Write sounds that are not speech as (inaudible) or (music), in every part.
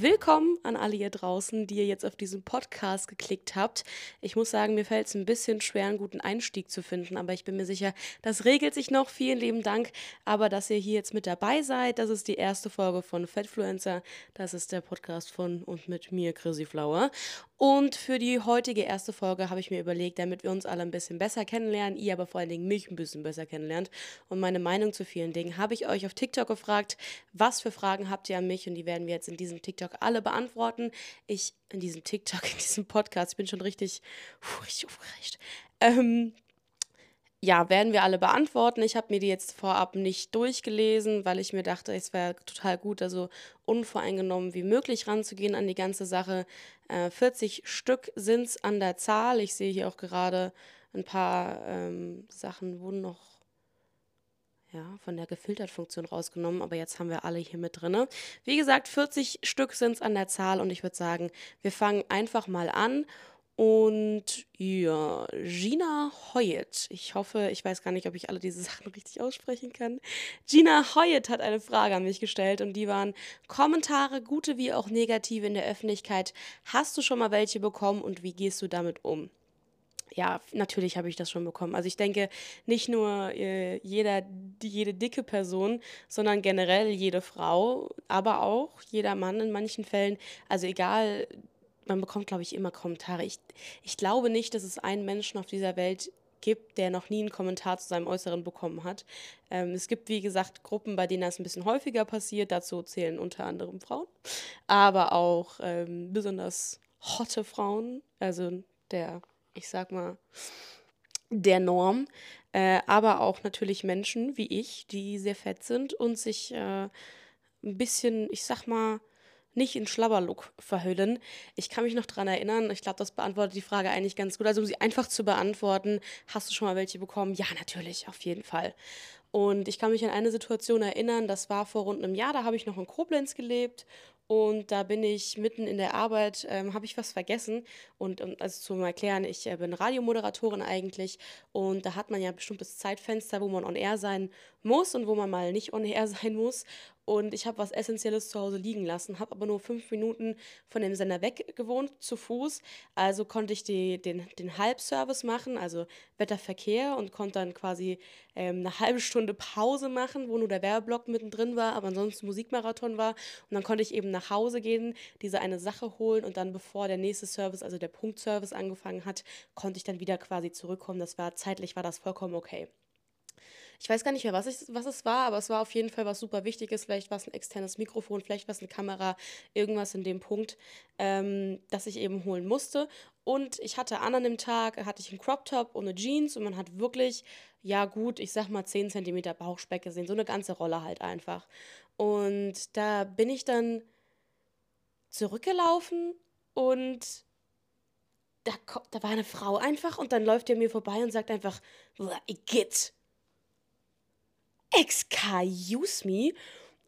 Willkommen an alle hier draußen, die ihr jetzt auf diesen Podcast geklickt habt. Ich muss sagen, mir fällt es ein bisschen schwer, einen guten Einstieg zu finden, aber ich bin mir sicher, das regelt sich noch. Vielen lieben Dank, aber dass ihr hier jetzt mit dabei seid, das ist die erste Folge von Fatfluencer. Das ist der Podcast von und mit mir, Chrissy Flower. Und für die heutige erste Folge habe ich mir überlegt, damit wir uns alle ein bisschen besser kennenlernen, ihr aber vor allen Dingen mich ein bisschen besser kennenlernt und meine Meinung zu vielen Dingen, habe ich euch auf TikTok gefragt, was für Fragen habt ihr an mich und die werden wir jetzt in diesem TikTok alle beantworten. Ich in diesem TikTok, in diesem Podcast, ich bin schon richtig, puh, richtig aufgeregt. Ähm, ja, werden wir alle beantworten. Ich habe mir die jetzt vorab nicht durchgelesen, weil ich mir dachte, es wäre total gut, also unvoreingenommen wie möglich ranzugehen an die ganze Sache. Äh, 40 Stück sind es an der Zahl. Ich sehe hier auch gerade ein paar ähm, Sachen wurden noch ja, von der Gefiltert-Funktion rausgenommen, aber jetzt haben wir alle hier mit drin. Wie gesagt, 40 Stück sind es an der Zahl und ich würde sagen, wir fangen einfach mal an und ja, Gina Hoyt. Ich hoffe, ich weiß gar nicht, ob ich alle diese (laughs) Sachen richtig aussprechen kann. Gina Hoyt hat eine Frage an mich gestellt und die waren Kommentare, gute wie auch negative in der Öffentlichkeit. Hast du schon mal welche bekommen und wie gehst du damit um? Ja, natürlich habe ich das schon bekommen. Also ich denke, nicht nur äh, jeder, die, jede dicke Person, sondern generell jede Frau, aber auch jeder Mann in manchen Fällen. Also egal, man bekommt, glaube ich, immer Kommentare. Ich, ich glaube nicht, dass es einen Menschen auf dieser Welt gibt, der noch nie einen Kommentar zu seinem Äußeren bekommen hat. Ähm, es gibt, wie gesagt, Gruppen, bei denen das ein bisschen häufiger passiert. Dazu zählen unter anderem Frauen, aber auch ähm, besonders hotte Frauen, also der, ich sag mal, der Norm. Äh, aber auch natürlich Menschen wie ich, die sehr fett sind und sich äh, ein bisschen, ich sag mal, nicht in Schlabberlook verhüllen. Ich kann mich noch daran erinnern, ich glaube, das beantwortet die Frage eigentlich ganz gut. Also, um sie einfach zu beantworten, hast du schon mal welche bekommen? Ja, natürlich, auf jeden Fall. Und ich kann mich an eine Situation erinnern, das war vor rund einem Jahr, da habe ich noch in Koblenz gelebt und da bin ich mitten in der Arbeit, ähm, habe ich was vergessen. Und, und also zum Erklären, ich äh, bin Radiomoderatorin eigentlich. Und da hat man ja ein bestimmtes Zeitfenster, wo man on air sein muss und wo man mal nicht on air (laughs) sein muss. Und ich habe was Essentielles zu Hause liegen lassen, habe aber nur fünf Minuten von dem Sender weg gewohnt, zu Fuß. Also konnte ich die, den, den Halbservice machen, also Wetterverkehr, und konnte dann quasi ähm, eine halbe Stunde Pause machen, wo nur der Werbeblock mittendrin war, aber ansonsten Musikmarathon war. Und dann konnte ich eben nach Hause gehen, diese eine Sache holen und dann, bevor der nächste Service, also der Punktservice angefangen hat, konnte ich dann wieder quasi zurückkommen. Das war zeitlich war das vollkommen okay. Ich weiß gar nicht mehr, was, ich, was es war, aber es war auf jeden Fall was super Wichtiges. Vielleicht war es ein externes Mikrofon, vielleicht war es eine Kamera, irgendwas in dem Punkt, ähm, das ich eben holen musste. Und ich hatte an einem Tag, hatte ich einen Crop Top und eine Jeans und man hat wirklich, ja gut, ich sag mal 10 cm Bauchspeck gesehen, so eine ganze Rolle halt einfach. Und da bin ich dann zurückgelaufen und da, da war eine Frau einfach und dann läuft er mir vorbei und sagt einfach, Igitt excuse me.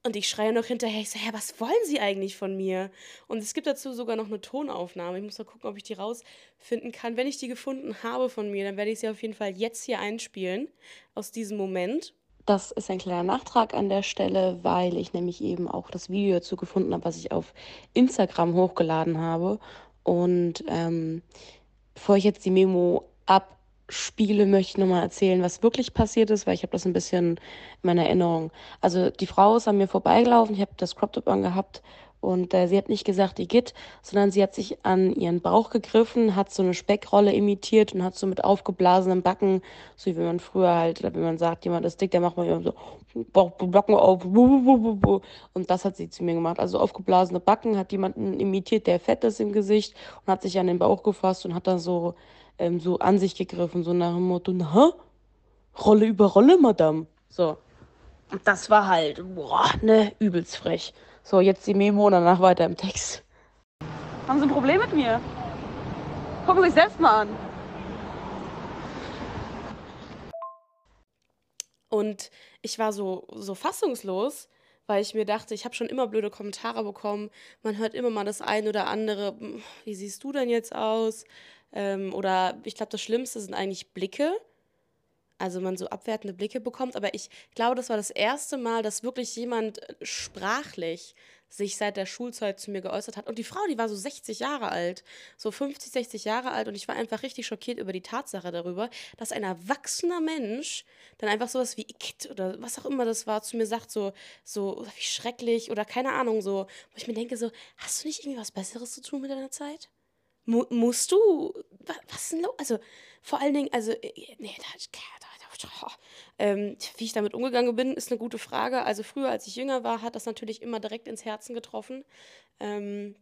Und ich schreie noch hinterher, ich so, hä, was wollen Sie eigentlich von mir? Und es gibt dazu sogar noch eine Tonaufnahme. Ich muss mal gucken, ob ich die rausfinden kann. Wenn ich die gefunden habe von mir, dann werde ich sie auf jeden Fall jetzt hier einspielen, aus diesem Moment. Das ist ein kleiner Nachtrag an der Stelle, weil ich nämlich eben auch das Video dazu gefunden habe, was ich auf Instagram hochgeladen habe. Und ähm, bevor ich jetzt die Memo ab Spiele möchte ich nochmal erzählen, was wirklich passiert ist, weil ich habe das ein bisschen in meiner Erinnerung. Also die Frau ist an mir vorbeigelaufen, ich habe das Crop Top angehabt und äh, sie hat nicht gesagt, die geht, sondern sie hat sich an ihren Bauch gegriffen, hat so eine Speckrolle imitiert und hat so mit aufgeblasenen Backen, so wie man früher halt, wenn man sagt, jemand ist dick, der macht man immer so Backen auf. Und das hat sie zu mir gemacht. Also aufgeblasene Backen hat jemanden imitiert, der fett ist im Gesicht und hat sich an den Bauch gefasst und hat dann so ähm, so an sich gegriffen, so nach dem Motto, na, Rolle über Rolle, Madame. So. Und das war halt, boah, ne, übelst frech. So, jetzt die Memo und danach weiter im Text. Haben Sie ein Problem mit mir? Gucken Sie sich selbst mal an. Und ich war so, so fassungslos, weil ich mir dachte, ich habe schon immer blöde Kommentare bekommen. Man hört immer mal das eine oder andere. Hm, wie siehst du denn jetzt aus? Ähm, oder ich glaube, das Schlimmste sind eigentlich Blicke. also man so abwertende Blicke bekommt. Aber ich glaube, das war das erste Mal, dass wirklich jemand äh, sprachlich sich seit der Schulzeit zu mir geäußert hat. Und die Frau, die war so 60 Jahre alt, so 50, 60 Jahre alt. Und ich war einfach richtig schockiert über die Tatsache darüber, dass ein erwachsener Mensch dann einfach sowas wie Igitt oder was auch immer das war zu mir sagt, so, so wie schrecklich oder keine Ahnung, so, wo ich mir denke, so, hast du nicht irgendwie was Besseres zu tun mit deiner Zeit? Mu musst du, was, was ist denn los? Also, vor allen Dingen, also, äh, nee, da, ähm, wie ich damit umgegangen bin, ist eine gute Frage. Also früher, als ich jünger war, hat das natürlich immer direkt ins Herzen getroffen. Ähm,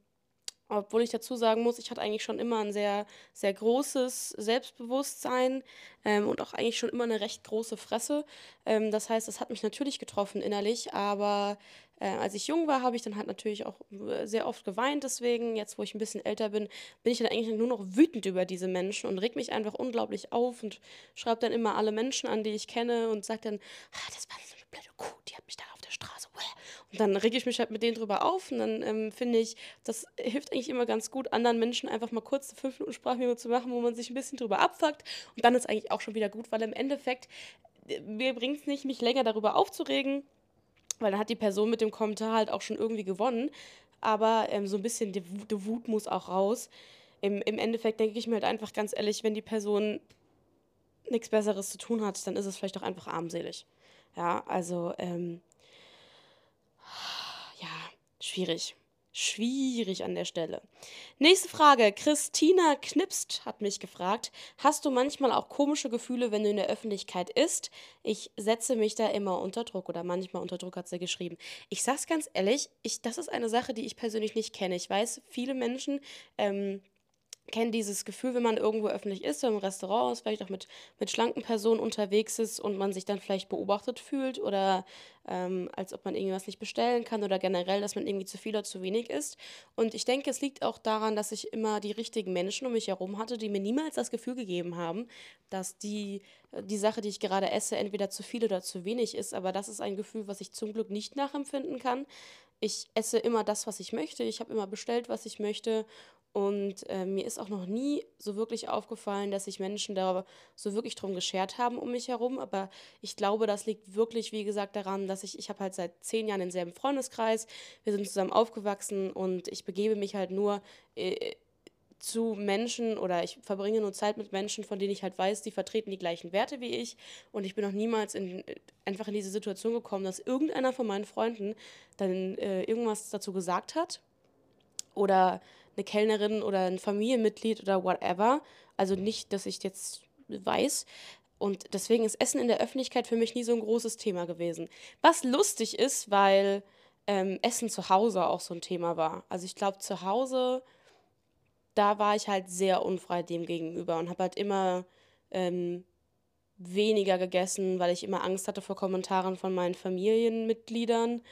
obwohl ich dazu sagen muss, ich hatte eigentlich schon immer ein sehr, sehr großes Selbstbewusstsein ähm, und auch eigentlich schon immer eine recht große Fresse. Ähm, das heißt, das hat mich natürlich getroffen innerlich, aber äh, als ich jung war, habe ich dann halt natürlich auch äh, sehr oft geweint. Deswegen, jetzt wo ich ein bisschen älter bin, bin ich dann eigentlich nur noch wütend über diese Menschen und reg mich einfach unglaublich auf und schreibe dann immer alle Menschen an, die ich kenne und sage dann, ah, das war so eine blöde Kuh, die hat mich da auf der Straße. Und dann reg ich mich halt mit denen drüber auf und dann ähm, finde ich, das hilft eigentlich immer ganz gut, anderen Menschen einfach mal kurz 5 Minuten Sprachmemo zu machen, wo man sich ein bisschen drüber abfuckt. Und dann ist eigentlich auch schon wieder gut, weil im Endeffekt, äh, mir bringt es nicht, mich länger darüber aufzuregen weil dann hat die Person mit dem Kommentar halt auch schon irgendwie gewonnen. Aber ähm, so ein bisschen die, die, Wut muss auch raus. Im, Im Endeffekt denke ich mir halt einfach ganz ehrlich, wenn die Person nichts Besseres zu tun hat, dann ist es vielleicht auch einfach armselig. Ja, also, ähm, ja, schwierig. Schwierig an der Stelle. Nächste Frage. Christina Knipst hat mich gefragt: Hast du manchmal auch komische Gefühle, wenn du in der Öffentlichkeit isst? Ich setze mich da immer unter Druck oder manchmal unter Druck, hat sie geschrieben. Ich sag's ganz ehrlich, ich, das ist eine Sache, die ich persönlich nicht kenne. Ich weiß, viele Menschen ähm, kenne dieses Gefühl, wenn man irgendwo öffentlich ist, im Restaurant ist, vielleicht auch mit, mit schlanken Personen unterwegs ist und man sich dann vielleicht beobachtet fühlt oder ähm, als ob man irgendwas nicht bestellen kann oder generell, dass man irgendwie zu viel oder zu wenig isst. Und ich denke, es liegt auch daran, dass ich immer die richtigen Menschen um mich herum hatte, die mir niemals das Gefühl gegeben haben, dass die, die Sache, die ich gerade esse, entweder zu viel oder zu wenig ist. Aber das ist ein Gefühl, was ich zum Glück nicht nachempfinden kann. Ich esse immer das, was ich möchte. Ich habe immer bestellt, was ich möchte und äh, mir ist auch noch nie so wirklich aufgefallen, dass sich Menschen da so wirklich drum geschert haben um mich herum. Aber ich glaube, das liegt wirklich, wie gesagt, daran, dass ich, ich habe halt seit zehn Jahren denselben Freundeskreis, wir sind zusammen aufgewachsen und ich begebe mich halt nur äh, zu Menschen oder ich verbringe nur Zeit mit Menschen, von denen ich halt weiß, die vertreten die gleichen Werte wie ich. Und ich bin noch niemals in, einfach in diese Situation gekommen, dass irgendeiner von meinen Freunden dann äh, irgendwas dazu gesagt hat oder eine Kellnerin oder ein Familienmitglied oder whatever. Also nicht, dass ich jetzt weiß. Und deswegen ist Essen in der Öffentlichkeit für mich nie so ein großes Thema gewesen. Was lustig ist, weil ähm, Essen zu Hause auch so ein Thema war. Also ich glaube, zu Hause, da war ich halt sehr unfrei dem gegenüber und habe halt immer ähm, weniger gegessen, weil ich immer Angst hatte vor Kommentaren von meinen Familienmitgliedern.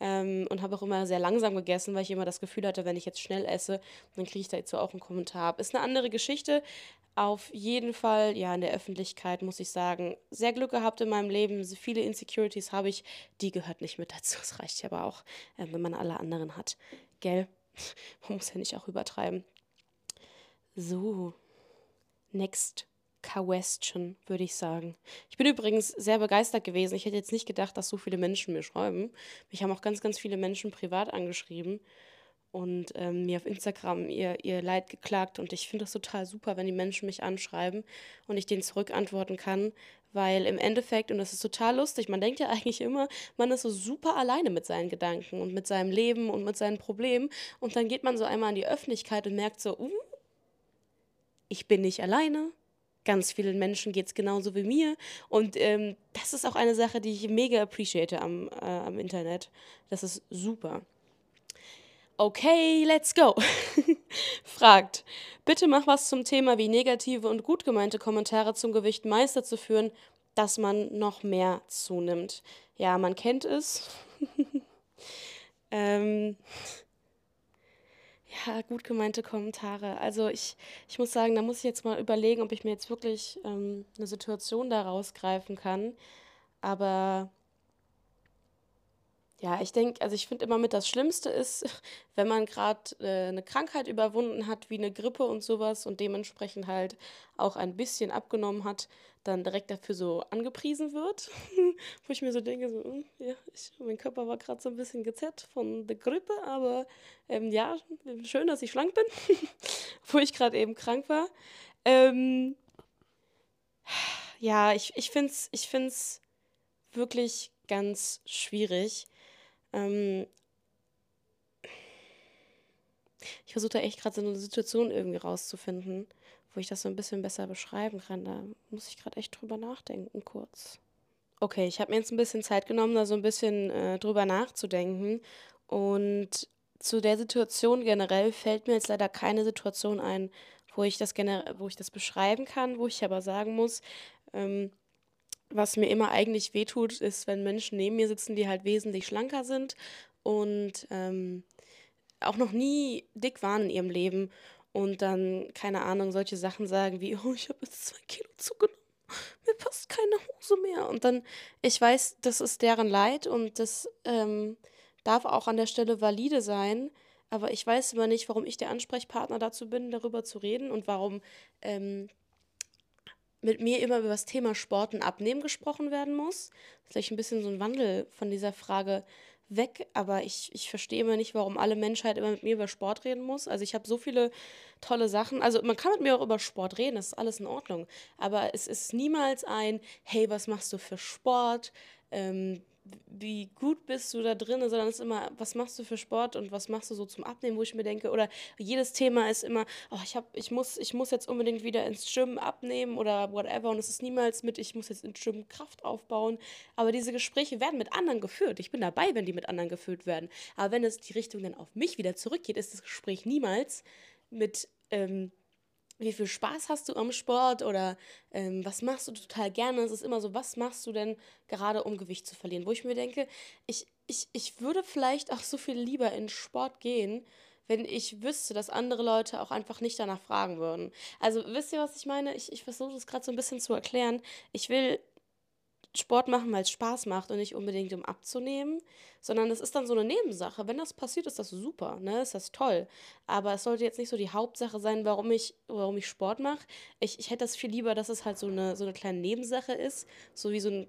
Ähm, und habe auch immer sehr langsam gegessen, weil ich immer das Gefühl hatte, wenn ich jetzt schnell esse, dann kriege ich dazu auch einen Kommentar Ist eine andere Geschichte. Auf jeden Fall, ja, in der Öffentlichkeit muss ich sagen, sehr Glück gehabt in meinem Leben. Viele Insecurities habe ich, die gehört nicht mit dazu. Es reicht ja aber auch, äh, wenn man alle anderen hat. Gell? (laughs) Man muss ja nicht auch übertreiben. So, next. Question, würde ich sagen. Ich bin übrigens sehr begeistert gewesen. Ich hätte jetzt nicht gedacht, dass so viele Menschen mir schreiben. Mich haben auch ganz, ganz viele Menschen privat angeschrieben und ähm, mir auf Instagram ihr, ihr Leid geklagt. Und ich finde das total super, wenn die Menschen mich anschreiben und ich denen zurückantworten kann, weil im Endeffekt, und das ist total lustig, man denkt ja eigentlich immer, man ist so super alleine mit seinen Gedanken und mit seinem Leben und mit seinen Problemen. Und dann geht man so einmal in die Öffentlichkeit und merkt so, uh, ich bin nicht alleine ganz vielen Menschen geht es genauso wie mir. Und ähm, das ist auch eine Sache, die ich mega appreciate am, äh, am Internet. Das ist super. Okay, let's go. (laughs) Fragt, bitte mach was zum Thema, wie negative und gut gemeinte Kommentare zum Gewicht Meister zu führen, dass man noch mehr zunimmt. Ja, man kennt es. (laughs) ähm, ja, gut gemeinte Kommentare. Also ich, ich muss sagen, da muss ich jetzt mal überlegen, ob ich mir jetzt wirklich ähm, eine Situation da rausgreifen kann. Aber Ja, ich denke, also ich finde immer mit das Schlimmste ist, (laughs) wenn man gerade äh, eine Krankheit überwunden hat, wie eine Grippe und sowas und dementsprechend halt auch ein bisschen abgenommen hat, dann direkt dafür so angepriesen wird. (laughs) Wo ich mir so denke, so, hm, ja, ich, mein Körper war gerade so ein bisschen gezerrt von der Grippe, aber ähm, ja, schön, dass ich schlank bin, (laughs) wo ich gerade eben krank war. Ähm, ja, ich, ich finde es ich find's wirklich ganz schwierig. Ähm, ich versuche da echt gerade so eine Situation irgendwie rauszufinden, wo ich das so ein bisschen besser beschreiben kann. Da muss ich gerade echt drüber nachdenken, kurz. Okay, ich habe mir jetzt ein bisschen Zeit genommen, da so ein bisschen äh, drüber nachzudenken. Und zu der Situation generell fällt mir jetzt leider keine Situation ein, wo ich das wo ich das beschreiben kann, wo ich aber sagen muss, ähm, was mir immer eigentlich wehtut, ist, wenn Menschen neben mir sitzen, die halt wesentlich schlanker sind und ähm, auch noch nie dick waren in ihrem Leben und dann, keine Ahnung, solche Sachen sagen wie, oh, ich habe jetzt zwei Kilo zugenommen, mir passt keine Hose mehr. Und dann, ich weiß, das ist deren Leid und das ähm, darf auch an der Stelle valide sein, aber ich weiß immer nicht, warum ich der Ansprechpartner dazu bin, darüber zu reden und warum ähm, mit mir immer über das Thema Sport und Abnehmen gesprochen werden muss. Vielleicht ein bisschen so ein Wandel von dieser Frage weg, aber ich, ich verstehe immer nicht, warum alle Menschheit immer mit mir über Sport reden muss. Also ich habe so viele tolle Sachen. Also man kann mit mir auch über Sport reden, das ist alles in Ordnung. Aber es ist niemals ein, hey, was machst du für Sport? Ähm, wie gut bist du da drin, sondern es ist immer, was machst du für Sport und was machst du so zum Abnehmen, wo ich mir denke, oder jedes Thema ist immer, oh, ich, hab, ich, muss, ich muss jetzt unbedingt wieder ins Gym abnehmen oder whatever und es ist niemals mit, ich muss jetzt ins Gym Kraft aufbauen, aber diese Gespräche werden mit anderen geführt. Ich bin dabei, wenn die mit anderen geführt werden, aber wenn es die Richtung dann auf mich wieder zurückgeht, ist das Gespräch niemals mit, ähm, wie viel Spaß hast du am Sport oder ähm, was machst du total gerne? Es ist immer so, was machst du denn gerade, um Gewicht zu verlieren? Wo ich mir denke, ich, ich, ich würde vielleicht auch so viel lieber in Sport gehen, wenn ich wüsste, dass andere Leute auch einfach nicht danach fragen würden. Also wisst ihr, was ich meine? Ich, ich versuche das gerade so ein bisschen zu erklären. Ich will Sport machen, weil es Spaß macht und nicht unbedingt um abzunehmen, sondern es ist dann so eine Nebensache. Wenn das passiert, ist das super, ne? Ist das toll. Aber es sollte jetzt nicht so die Hauptsache sein, warum ich, warum ich Sport mache. Ich, ich hätte das viel lieber, dass es halt so eine, so eine kleine Nebensache ist, so wie so ein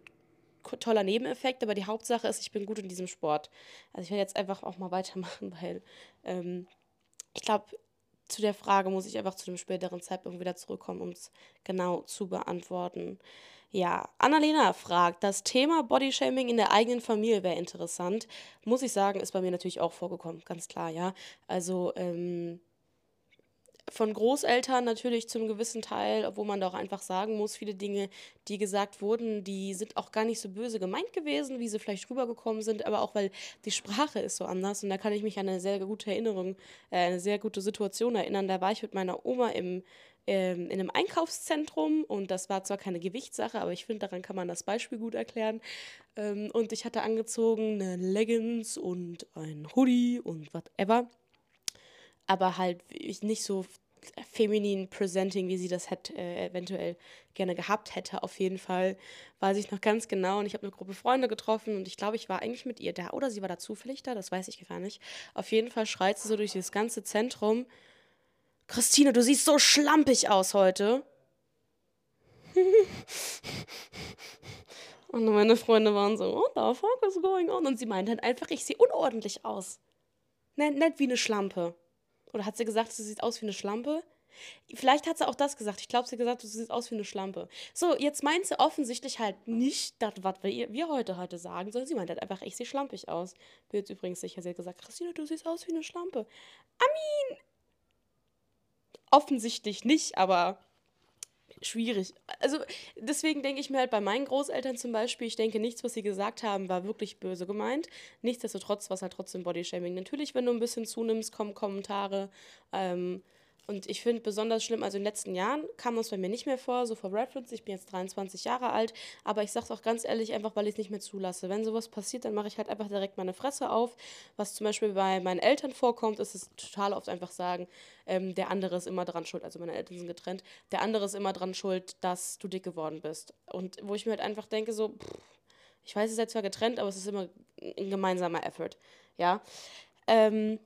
toller Nebeneffekt, aber die Hauptsache ist, ich bin gut in diesem Sport. Also ich werde jetzt einfach auch mal (laughs) weitermachen, weil ähm, ich glaube, zu der Frage muss ich einfach zu dem späteren Zeitpunkt wieder zurückkommen, um es genau zu beantworten. Ja, Annalena fragt, das Thema Bodyshaming in der eigenen Familie wäre interessant. Muss ich sagen, ist bei mir natürlich auch vorgekommen, ganz klar, ja. Also, ähm, von Großeltern natürlich zum gewissen Teil, obwohl man da auch einfach sagen muss, viele Dinge, die gesagt wurden, die sind auch gar nicht so böse gemeint gewesen, wie sie vielleicht rübergekommen sind, aber auch weil die Sprache ist so anders. Und da kann ich mich an eine sehr gute Erinnerung, äh, eine sehr gute Situation erinnern. Da war ich mit meiner Oma im, ähm, in einem Einkaufszentrum und das war zwar keine Gewichtssache, aber ich finde, daran kann man das Beispiel gut erklären. Ähm, und ich hatte angezogen eine Leggings und ein Hoodie und whatever aber halt nicht so feminin presenting, wie sie das hätte, äh, eventuell gerne gehabt hätte. Auf jeden Fall weiß ich noch ganz genau und ich habe eine Gruppe Freunde getroffen und ich glaube, ich war eigentlich mit ihr da oder sie war da zufällig da, das weiß ich gar nicht. Auf jeden Fall schreit sie so durch das ganze Zentrum. Christine, du siehst so schlampig aus heute. (laughs) und meine Freunde waren so, what the fuck is going on? Und sie meinte halt einfach, ich sehe unordentlich aus. Nett, nett wie eine Schlampe. Oder hat sie gesagt, sie sieht aus wie eine Schlampe? Vielleicht hat sie auch das gesagt. Ich glaube, sie hat gesagt, du siehst aus wie eine Schlampe. So, jetzt meint sie offensichtlich halt nicht das, was wir, wir heute heute sagen, sondern sie meint halt einfach, ich sehe schlampig aus. Bin jetzt übrigens sicher, sie hat gesagt, Christine, du siehst aus wie eine Schlampe. Mean, offensichtlich nicht, aber schwierig. Also deswegen denke ich mir halt bei meinen Großeltern zum Beispiel, ich denke, nichts, was sie gesagt haben, war wirklich böse gemeint. Nichtsdestotrotz war es halt trotzdem Bodyshaming. Natürlich, wenn du ein bisschen zunimmst, kommen Kommentare. Ähm, und ich finde besonders schlimm, also in den letzten Jahren kam das bei mir nicht mehr vor, so for reference, ich bin jetzt 23 Jahre alt, aber ich sage es auch ganz ehrlich, einfach weil ich es nicht mehr zulasse. Wenn sowas passiert, dann mache ich halt einfach direkt meine Fresse auf. Was zum Beispiel bei meinen Eltern vorkommt, ist es total oft einfach sagen, ähm, der andere ist immer dran schuld, also meine Eltern sind getrennt, der andere ist immer dran schuld, dass du dick geworden bist. Und wo ich mir halt einfach denke, so, pff, Ich weiß, ihr seid zwar getrennt, aber es ist immer ein gemeinsamer Effort. Ja. Ähm,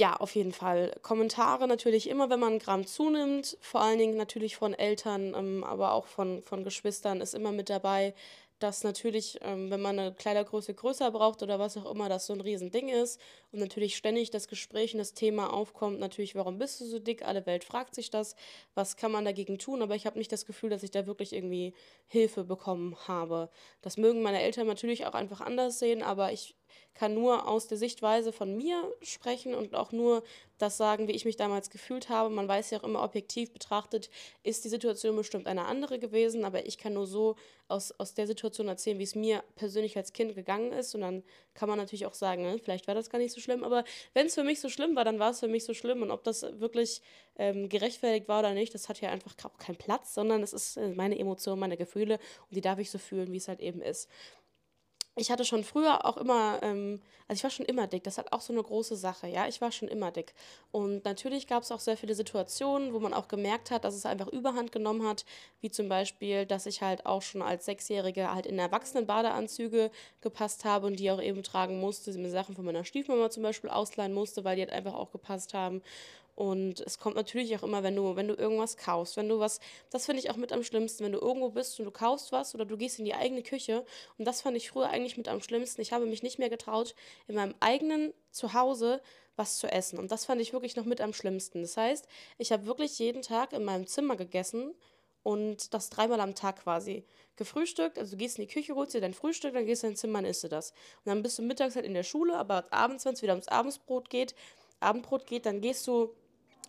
ja, auf jeden Fall. Kommentare natürlich immer, wenn man Gramm zunimmt, vor allen Dingen natürlich von Eltern, ähm, aber auch von, von Geschwistern ist immer mit dabei, dass natürlich, ähm, wenn man eine Kleidergröße größer braucht oder was auch immer, das so ein Riesending ist und natürlich ständig das Gespräch und das Thema aufkommt, natürlich, warum bist du so dick? Alle Welt fragt sich das, was kann man dagegen tun? Aber ich habe nicht das Gefühl, dass ich da wirklich irgendwie Hilfe bekommen habe. Das mögen meine Eltern natürlich auch einfach anders sehen, aber ich kann nur aus der Sichtweise von mir sprechen und auch nur das sagen, wie ich mich damals gefühlt habe. Man weiß ja auch immer objektiv betrachtet, ist die Situation bestimmt eine andere gewesen, aber ich kann nur so aus, aus der Situation erzählen, wie es mir persönlich als Kind gegangen ist. Und dann kann man natürlich auch sagen, ne, vielleicht war das gar nicht so schlimm, aber wenn es für mich so schlimm war, dann war es für mich so schlimm. Und ob das wirklich ähm, gerechtfertigt war oder nicht, das hat ja einfach auch keinen Platz, sondern es ist äh, meine Emotion, meine Gefühle und die darf ich so fühlen, wie es halt eben ist ich hatte schon früher auch immer, ähm, also ich war schon immer dick, das hat auch so eine große Sache, ja, ich war schon immer dick. Und natürlich gab es auch sehr viele Situationen, wo man auch gemerkt hat, dass es einfach Überhand genommen hat, wie zum Beispiel, dass ich halt auch schon als Sechsjährige halt in erwachsenen Badeanzüge gepasst habe und die auch eben tragen musste, mir Sachen von meiner Stiefmama zum Beispiel ausleihen musste, weil die halt einfach auch gepasst haben. Und es kommt natürlich auch immer, wenn du, wenn du irgendwas kaufst, wenn du was, das finde ich auch mit am schlimmsten, wenn du irgendwo bist und du kaufst was oder du gehst in die eigene Küche. Und das fand ich früher eigentlich mit am schlimmsten. Ich habe mich nicht mehr getraut, in meinem eigenen Zuhause was zu essen. Und das fand ich wirklich noch mit am schlimmsten. Das heißt, ich habe wirklich jeden Tag in meinem Zimmer gegessen und das dreimal am Tag quasi. Gefrühstückt, also du gehst in die Küche, holst dir dein Frühstück, dann gehst du in dein Zimmer und isst du das. Und dann bist du mittags halt in der Schule, aber abends, wenn es wieder ums Abendsbrot geht, Abendbrot geht, dann gehst du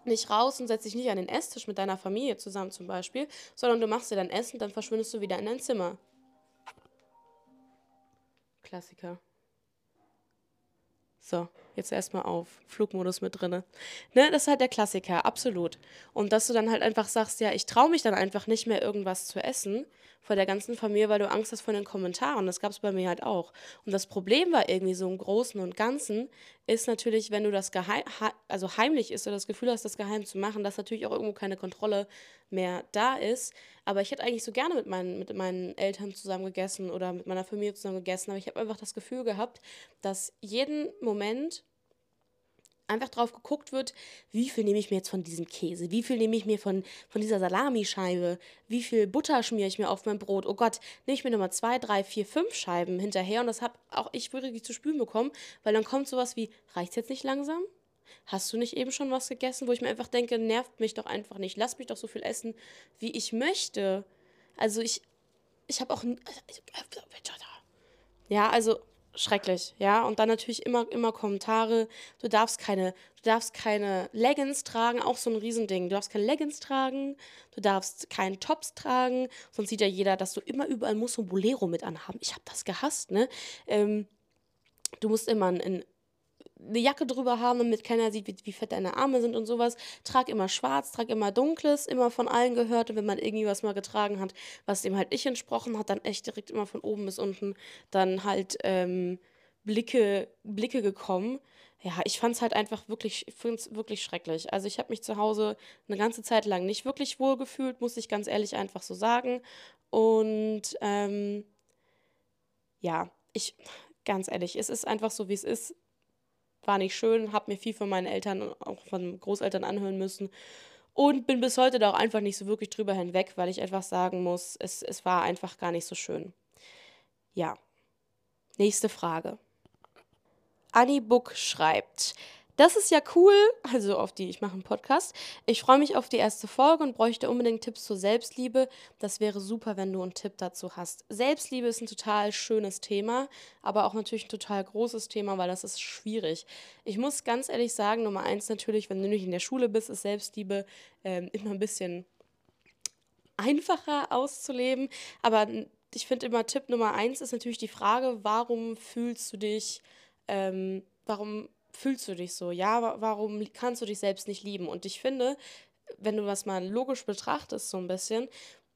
nicht raus und setzt dich nicht an den Esstisch mit deiner Familie zusammen zum Beispiel, sondern du machst dir dein Essen, dann verschwindest du wieder in dein Zimmer. Klassiker. So, jetzt erstmal auf Flugmodus mit drinne. Ne, das ist halt der Klassiker, absolut. Und dass du dann halt einfach sagst, ja, ich traue mich dann einfach nicht mehr irgendwas zu essen vor der ganzen Familie, weil du Angst hast vor den Kommentaren. Das gab es bei mir halt auch. Und das Problem war irgendwie so im Großen und Ganzen, ist natürlich, wenn du das geheim, also heimlich ist oder das Gefühl hast, das geheim zu machen, dass natürlich auch irgendwo keine Kontrolle mehr da ist. Aber ich hätte eigentlich so gerne mit meinen, mit meinen Eltern zusammen gegessen oder mit meiner Familie zusammen gegessen. Aber ich habe einfach das Gefühl gehabt, dass jeden Moment einfach drauf geguckt wird, wie viel nehme ich mir jetzt von diesem Käse, wie viel nehme ich mir von, von dieser Salamischeibe, wie viel Butter schmiere ich mir auf mein Brot. Oh Gott, nehme ich mir nochmal zwei, drei, vier, fünf Scheiben hinterher und das habe auch ich wirklich zu spüren bekommen, weil dann kommt sowas wie, reicht es jetzt nicht langsam? Hast du nicht eben schon was gegessen, wo ich mir einfach denke, nervt mich doch einfach nicht, lass mich doch so viel essen, wie ich möchte. Also ich, ich habe auch, ja, also schrecklich, ja. Und dann natürlich immer, immer Kommentare. Du darfst keine, du darfst keine Leggings tragen, auch so ein Riesending. Du darfst keine Leggings tragen, du darfst keinen Tops tragen, sonst sieht ja jeder, dass du immer überall musst so ein Bolero mit anhaben. Ich habe das gehasst, ne? Ähm, du musst immer ein, eine Jacke drüber haben, damit keiner sieht, wie, wie fett deine Arme sind und sowas. Trag immer schwarz, trag immer dunkles, immer von allen gehört. Und wenn man irgendwie was mal getragen hat, was dem halt nicht entsprochen hat, dann echt direkt immer von oben bis unten dann halt ähm, Blicke, Blicke gekommen. Ja, ich fand es halt einfach wirklich, wirklich schrecklich. Also ich habe mich zu Hause eine ganze Zeit lang nicht wirklich wohl gefühlt, muss ich ganz ehrlich einfach so sagen. Und ähm, ja, ich, ganz ehrlich, es ist einfach so, wie es ist war nicht schön, habe mir viel von meinen Eltern und auch von Großeltern anhören müssen und bin bis heute da auch einfach nicht so wirklich drüber hinweg, weil ich einfach sagen muss, es, es war einfach gar nicht so schön. Ja. Nächste Frage. Annie Book schreibt, das ist ja cool, also auf die, ich mache einen Podcast. Ich freue mich auf die erste Folge und bräuchte unbedingt Tipps zur Selbstliebe. Das wäre super, wenn du einen Tipp dazu hast. Selbstliebe ist ein total schönes Thema, aber auch natürlich ein total großes Thema, weil das ist schwierig. Ich muss ganz ehrlich sagen, Nummer eins natürlich, wenn du nicht in der Schule bist, ist Selbstliebe ähm, immer ein bisschen einfacher auszuleben. Aber ich finde immer Tipp Nummer eins ist natürlich die Frage, warum fühlst du dich, ähm, warum fühlst du dich so? Ja, warum kannst du dich selbst nicht lieben? Und ich finde, wenn du das mal logisch betrachtest, so ein bisschen,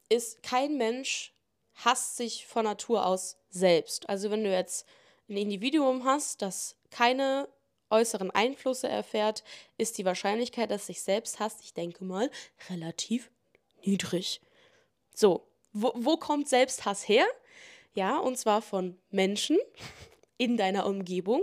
ist kein Mensch hasst sich von Natur aus selbst. Also wenn du jetzt ein Individuum hast, das keine äußeren Einflüsse erfährt, ist die Wahrscheinlichkeit, dass sich selbst hasst, ich denke mal, relativ niedrig. So, wo, wo kommt Selbsthass her? Ja, und zwar von Menschen in deiner Umgebung,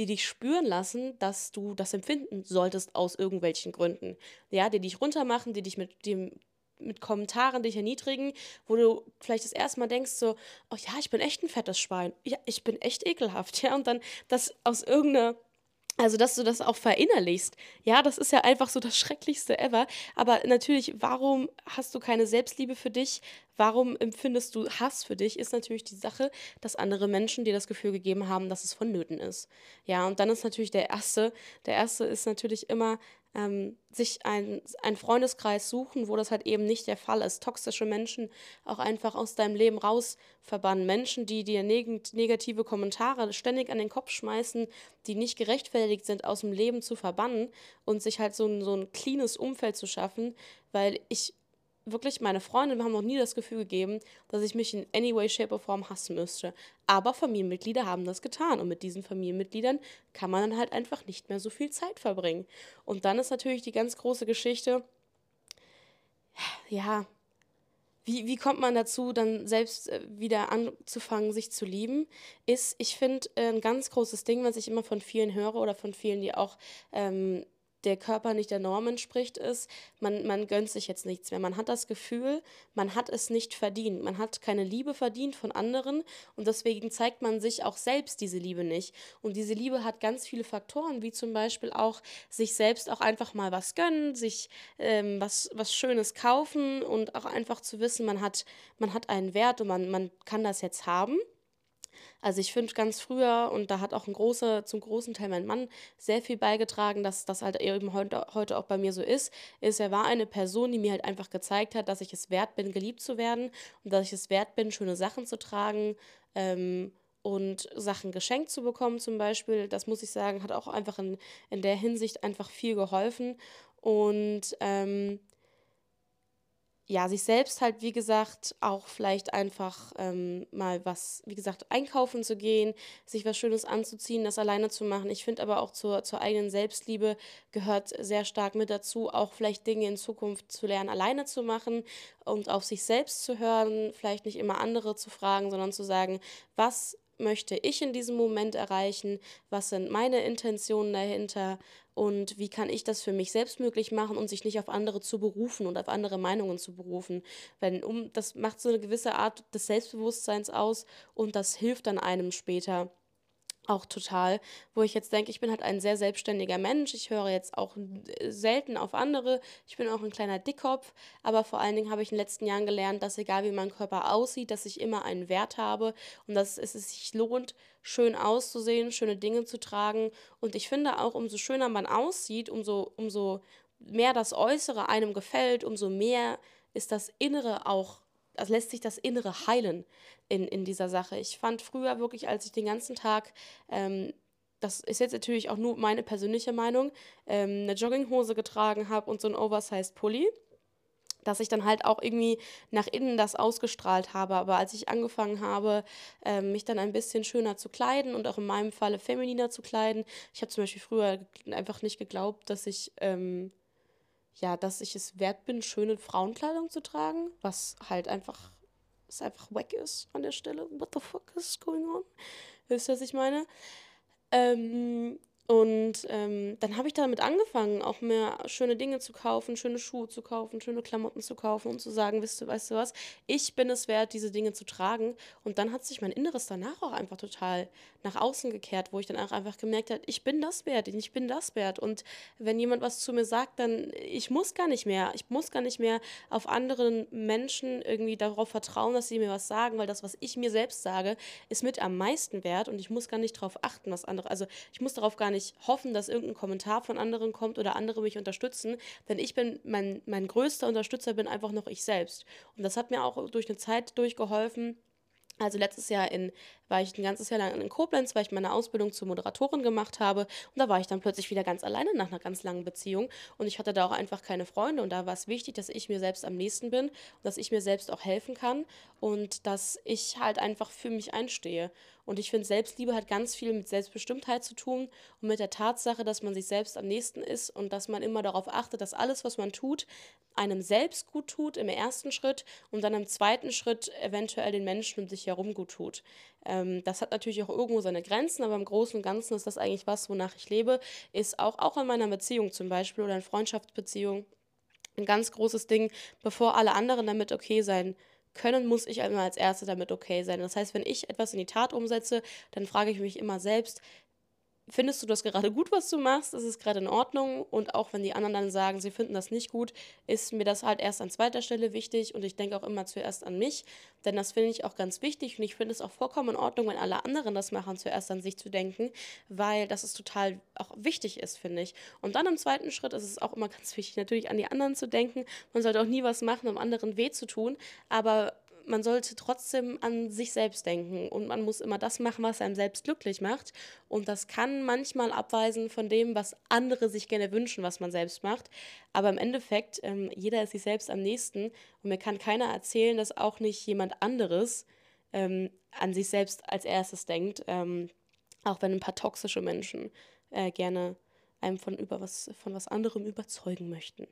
die dich spüren lassen, dass du das empfinden solltest aus irgendwelchen Gründen. Ja, die dich runtermachen, die dich mit dem mit Kommentaren dich erniedrigen, wo du vielleicht das erste Mal denkst so, oh ja, ich bin echt ein fettes Schwein. Ja, ich bin echt ekelhaft, (laughs) ja, und dann das aus irgendeiner also, dass du das auch verinnerlichst. Ja, das ist ja einfach so das Schrecklichste ever. Aber natürlich, warum hast du keine Selbstliebe für dich? Warum empfindest du Hass für dich? Ist natürlich die Sache, dass andere Menschen dir das Gefühl gegeben haben, dass es vonnöten ist. Ja, und dann ist natürlich der erste, der erste ist natürlich immer, ähm, sich ein, einen Freundeskreis suchen, wo das halt eben nicht der Fall ist. Toxische Menschen auch einfach aus deinem Leben raus verbannen. Menschen, die dir neg negative Kommentare ständig an den Kopf schmeißen, die nicht gerechtfertigt sind, aus dem Leben zu verbannen und sich halt so ein, so ein cleanes Umfeld zu schaffen, weil ich wirklich, meine Freunde haben noch nie das Gefühl gegeben, dass ich mich in any way, shape or form hassen müsste. Aber Familienmitglieder haben das getan und mit diesen Familienmitgliedern kann man dann halt einfach nicht mehr so viel Zeit verbringen. Und dann ist natürlich die ganz große Geschichte, ja, wie, wie kommt man dazu, dann selbst äh, wieder anzufangen, sich zu lieben, ist, ich finde, ein ganz großes Ding, was ich immer von vielen höre oder von vielen, die auch ähm, der Körper nicht der Norm entspricht, ist, man, man gönnt sich jetzt nichts mehr. Man hat das Gefühl, man hat es nicht verdient. Man hat keine Liebe verdient von anderen und deswegen zeigt man sich auch selbst diese Liebe nicht. Und diese Liebe hat ganz viele Faktoren, wie zum Beispiel auch sich selbst auch einfach mal was gönnen, sich ähm, was, was Schönes kaufen und auch einfach zu wissen, man hat, man hat einen Wert und man, man kann das jetzt haben. Also ich finde ganz früher, und da hat auch ein großer, zum großen Teil mein Mann sehr viel beigetragen, dass das halt eben heute, auch bei mir so ist, ist, er war eine Person, die mir halt einfach gezeigt hat, dass ich es wert bin, geliebt zu werden und dass ich es wert bin, schöne Sachen zu tragen. Ähm, und Sachen geschenkt zu bekommen zum Beispiel, das muss ich sagen, hat auch einfach in, in der Hinsicht einfach viel geholfen. Und ähm, ja, sich selbst halt, wie gesagt, auch vielleicht einfach ähm, mal was, wie gesagt, einkaufen zu gehen, sich was Schönes anzuziehen, das alleine zu machen. Ich finde aber auch zur, zur eigenen Selbstliebe gehört sehr stark mit dazu, auch vielleicht Dinge in Zukunft zu lernen, alleine zu machen und auf sich selbst zu hören, vielleicht nicht immer andere zu fragen, sondern zu sagen, was möchte ich in diesem Moment erreichen, was sind meine Intentionen dahinter und wie kann ich das für mich selbst möglich machen und sich nicht auf andere zu berufen und auf andere Meinungen zu berufen. Wenn um das macht so eine gewisse Art des Selbstbewusstseins aus und das hilft dann einem später auch total, wo ich jetzt denke, ich bin halt ein sehr selbstständiger Mensch. Ich höre jetzt auch selten auf andere. Ich bin auch ein kleiner Dickkopf, aber vor allen Dingen habe ich in den letzten Jahren gelernt, dass egal wie mein Körper aussieht, dass ich immer einen Wert habe und dass es sich lohnt, schön auszusehen, schöne Dinge zu tragen. Und ich finde auch, umso schöner man aussieht, umso, umso mehr das Äußere einem gefällt, umso mehr ist das Innere auch also lässt sich das Innere heilen in, in dieser Sache. Ich fand früher wirklich, als ich den ganzen Tag, ähm, das ist jetzt natürlich auch nur meine persönliche Meinung, ähm, eine Jogginghose getragen habe und so ein Oversized Pulli, dass ich dann halt auch irgendwie nach innen das ausgestrahlt habe. Aber als ich angefangen habe, ähm, mich dann ein bisschen schöner zu kleiden und auch in meinem Falle femininer zu kleiden, ich habe zum Beispiel früher einfach nicht geglaubt, dass ich ähm, ja, dass ich es wert bin, schöne Frauenkleidung zu tragen, was halt einfach, es einfach wack ist an der Stelle. What the fuck is going on? Wisst ihr, was ich meine? Ähm, und ähm, dann habe ich damit angefangen, auch mehr schöne Dinge zu kaufen, schöne Schuhe zu kaufen, schöne Klamotten zu kaufen und zu sagen, weißt du, weißt du was, ich bin es wert, diese Dinge zu tragen. Und dann hat sich mein Inneres danach auch einfach total nach außen gekehrt, wo ich dann auch einfach gemerkt habe, ich bin das wert, ich bin das wert. Und wenn jemand was zu mir sagt, dann ich muss gar nicht mehr, ich muss gar nicht mehr auf anderen Menschen irgendwie darauf vertrauen, dass sie mir was sagen, weil das, was ich mir selbst sage, ist mit am meisten wert und ich muss gar nicht darauf achten, was andere, also ich muss darauf gar nicht nicht hoffen, dass irgendein Kommentar von anderen kommt oder andere mich unterstützen, denn ich bin, mein, mein größter Unterstützer bin einfach noch ich selbst. Und das hat mir auch durch eine Zeit durchgeholfen, also letztes Jahr in, war ich ein ganzes Jahr lang in Koblenz, weil ich meine Ausbildung zur Moderatorin gemacht habe. Und da war ich dann plötzlich wieder ganz alleine nach einer ganz langen Beziehung. Und ich hatte da auch einfach keine Freunde. Und da war es wichtig, dass ich mir selbst am nächsten bin und dass ich mir selbst auch helfen kann und dass ich halt einfach für mich einstehe. Und ich finde, Selbstliebe hat ganz viel mit Selbstbestimmtheit zu tun und mit der Tatsache, dass man sich selbst am nächsten ist und dass man immer darauf achtet, dass alles, was man tut, einem selbst gut tut im ersten Schritt und dann im zweiten Schritt eventuell den Menschen um sich herum gut tut. Ähm, das hat natürlich auch irgendwo seine Grenzen, aber im Großen und Ganzen ist das eigentlich was, wonach ich lebe, ist auch, auch in meiner Beziehung zum Beispiel oder in Freundschaftsbeziehungen ein ganz großes Ding, bevor alle anderen damit okay sein können, muss ich immer als Erste damit okay sein. Das heißt, wenn ich etwas in die Tat umsetze, dann frage ich mich immer selbst, findest du das gerade gut, was du machst? Ist es gerade in Ordnung? Und auch wenn die anderen dann sagen, sie finden das nicht gut, ist mir das halt erst an zweiter Stelle wichtig und ich denke auch immer zuerst an mich, denn das finde ich auch ganz wichtig und ich finde es auch vollkommen in Ordnung, wenn alle anderen das machen, zuerst an sich zu denken, weil das ist total auch wichtig ist, finde ich. Und dann im zweiten Schritt ist es auch immer (laughs) ganz wichtig, natürlich an die anderen zu denken. Man sollte auch nie was machen, um anderen weh zu tun, aber man sollte trotzdem an sich selbst denken und man muss immer das machen, was einem selbst glücklich macht. Und das kann manchmal abweisen von dem, was andere sich gerne wünschen, was man selbst macht. Aber im Endeffekt, ähm, jeder ist sich selbst am nächsten und mir kann keiner erzählen, dass auch nicht jemand anderes ähm, an sich selbst als erstes denkt. Ähm, auch wenn ein paar toxische Menschen äh, gerne einem von, über was, von was anderem überzeugen möchten.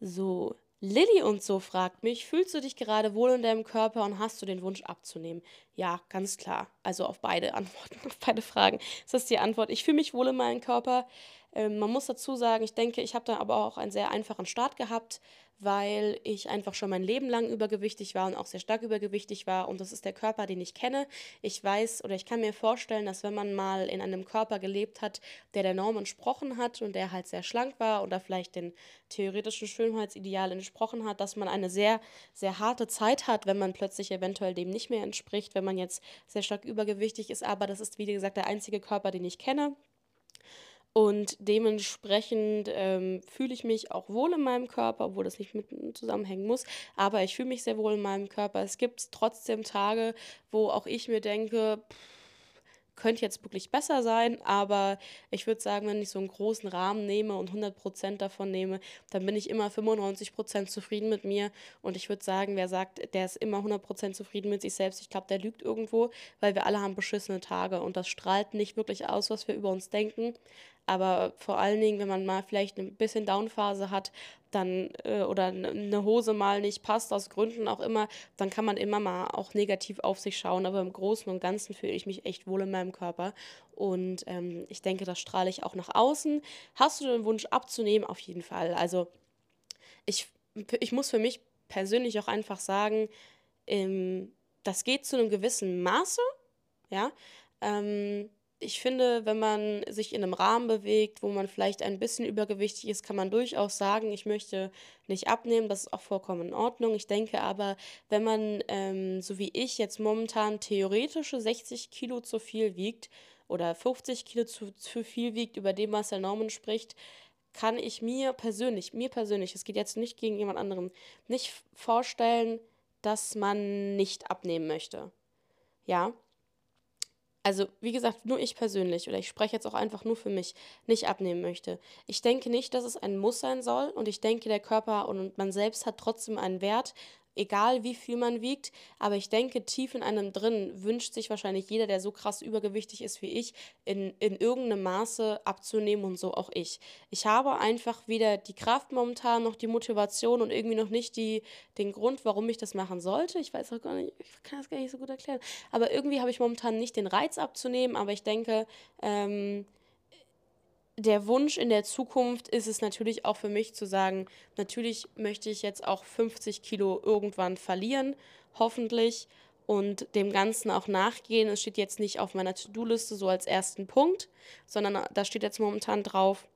So, Lilly und so fragt mich, fühlst du dich gerade wohl in deinem Körper und hast du den Wunsch abzunehmen? Ja, ganz klar. Also auf beide Antworten, (laughs) auf beide Fragen. Das ist die Antwort. Ich fühle mich wohl in meinem Körper. Ähm, man muss dazu sagen, ich denke, ich habe da aber auch einen sehr einfachen Start gehabt weil ich einfach schon mein Leben lang übergewichtig war und auch sehr stark übergewichtig war. Und das ist der Körper, den ich kenne. Ich weiß oder ich kann mir vorstellen, dass wenn man mal in einem Körper gelebt hat, der der Norm entsprochen hat und der halt sehr schlank war oder vielleicht den theoretischen Schönheitsideal entsprochen hat, dass man eine sehr, sehr harte Zeit hat, wenn man plötzlich eventuell dem nicht mehr entspricht, wenn man jetzt sehr stark übergewichtig ist. Aber das ist, wie gesagt, der einzige Körper, den ich kenne. Und dementsprechend ähm, fühle ich mich auch wohl in meinem Körper, obwohl das nicht mit zusammenhängen muss. Aber ich fühle mich sehr wohl in meinem Körper. Es gibt trotzdem Tage, wo auch ich mir denke, pff, könnte jetzt wirklich besser sein, aber ich würde sagen, wenn ich so einen großen Rahmen nehme und 100% davon nehme, dann bin ich immer 95% zufrieden mit mir und ich würde sagen, wer sagt, der ist immer 100% zufrieden mit sich selbst, ich glaube, der lügt irgendwo, weil wir alle haben beschissene Tage und das strahlt nicht wirklich aus, was wir über uns denken, aber vor allen Dingen, wenn man mal vielleicht ein bisschen Downphase hat, dann äh, oder eine Hose mal nicht passt, aus Gründen auch immer, dann kann man immer mal auch negativ auf sich schauen. Aber im Großen und Ganzen fühle ich mich echt wohl in meinem Körper. Und ähm, ich denke, das strahle ich auch nach außen. Hast du den Wunsch abzunehmen? Auf jeden Fall. Also ich, ich muss für mich persönlich auch einfach sagen, ähm, das geht zu einem gewissen Maße. Ja. Ähm, ich finde, wenn man sich in einem Rahmen bewegt, wo man vielleicht ein bisschen übergewichtig ist, kann man durchaus sagen, ich möchte nicht abnehmen. Das ist auch vollkommen in Ordnung. Ich denke aber, wenn man, ähm, so wie ich, jetzt momentan theoretische 60 Kilo zu viel wiegt oder 50 Kilo zu, zu viel wiegt, über dem, was der Norman spricht, kann ich mir persönlich, mir persönlich, es geht jetzt nicht gegen jemand anderen, nicht vorstellen, dass man nicht abnehmen möchte. Ja, also wie gesagt, nur ich persönlich, oder ich spreche jetzt auch einfach nur für mich, nicht abnehmen möchte. Ich denke nicht, dass es ein Muss sein soll und ich denke, der Körper und man selbst hat trotzdem einen Wert, egal wie viel man wiegt. Aber ich denke, tief in einem drin wünscht sich wahrscheinlich jeder, der so krass übergewichtig ist wie ich, in, in irgendeinem Maße abzunehmen und so auch ich. Ich habe einfach weder die Kraft momentan noch die Motivation und irgendwie noch nicht die, den Grund, warum ich das machen sollte. Ich weiß auch gar nicht, ich kann das gar nicht so gut erklären. Aber irgendwie habe ich momentan nicht den Reiz abzunehmen, aber ich denke, ähm, der Wunsch in der Zukunft ist es natürlich auch für mich zu sagen, natürlich möchte ich jetzt auch 50 Kilo irgendwann verlieren, hoffentlich, und dem Ganzen auch nachgehen. Es steht jetzt nicht auf meiner To-Do-Liste so als ersten Punkt, sondern da steht jetzt momentan drauf,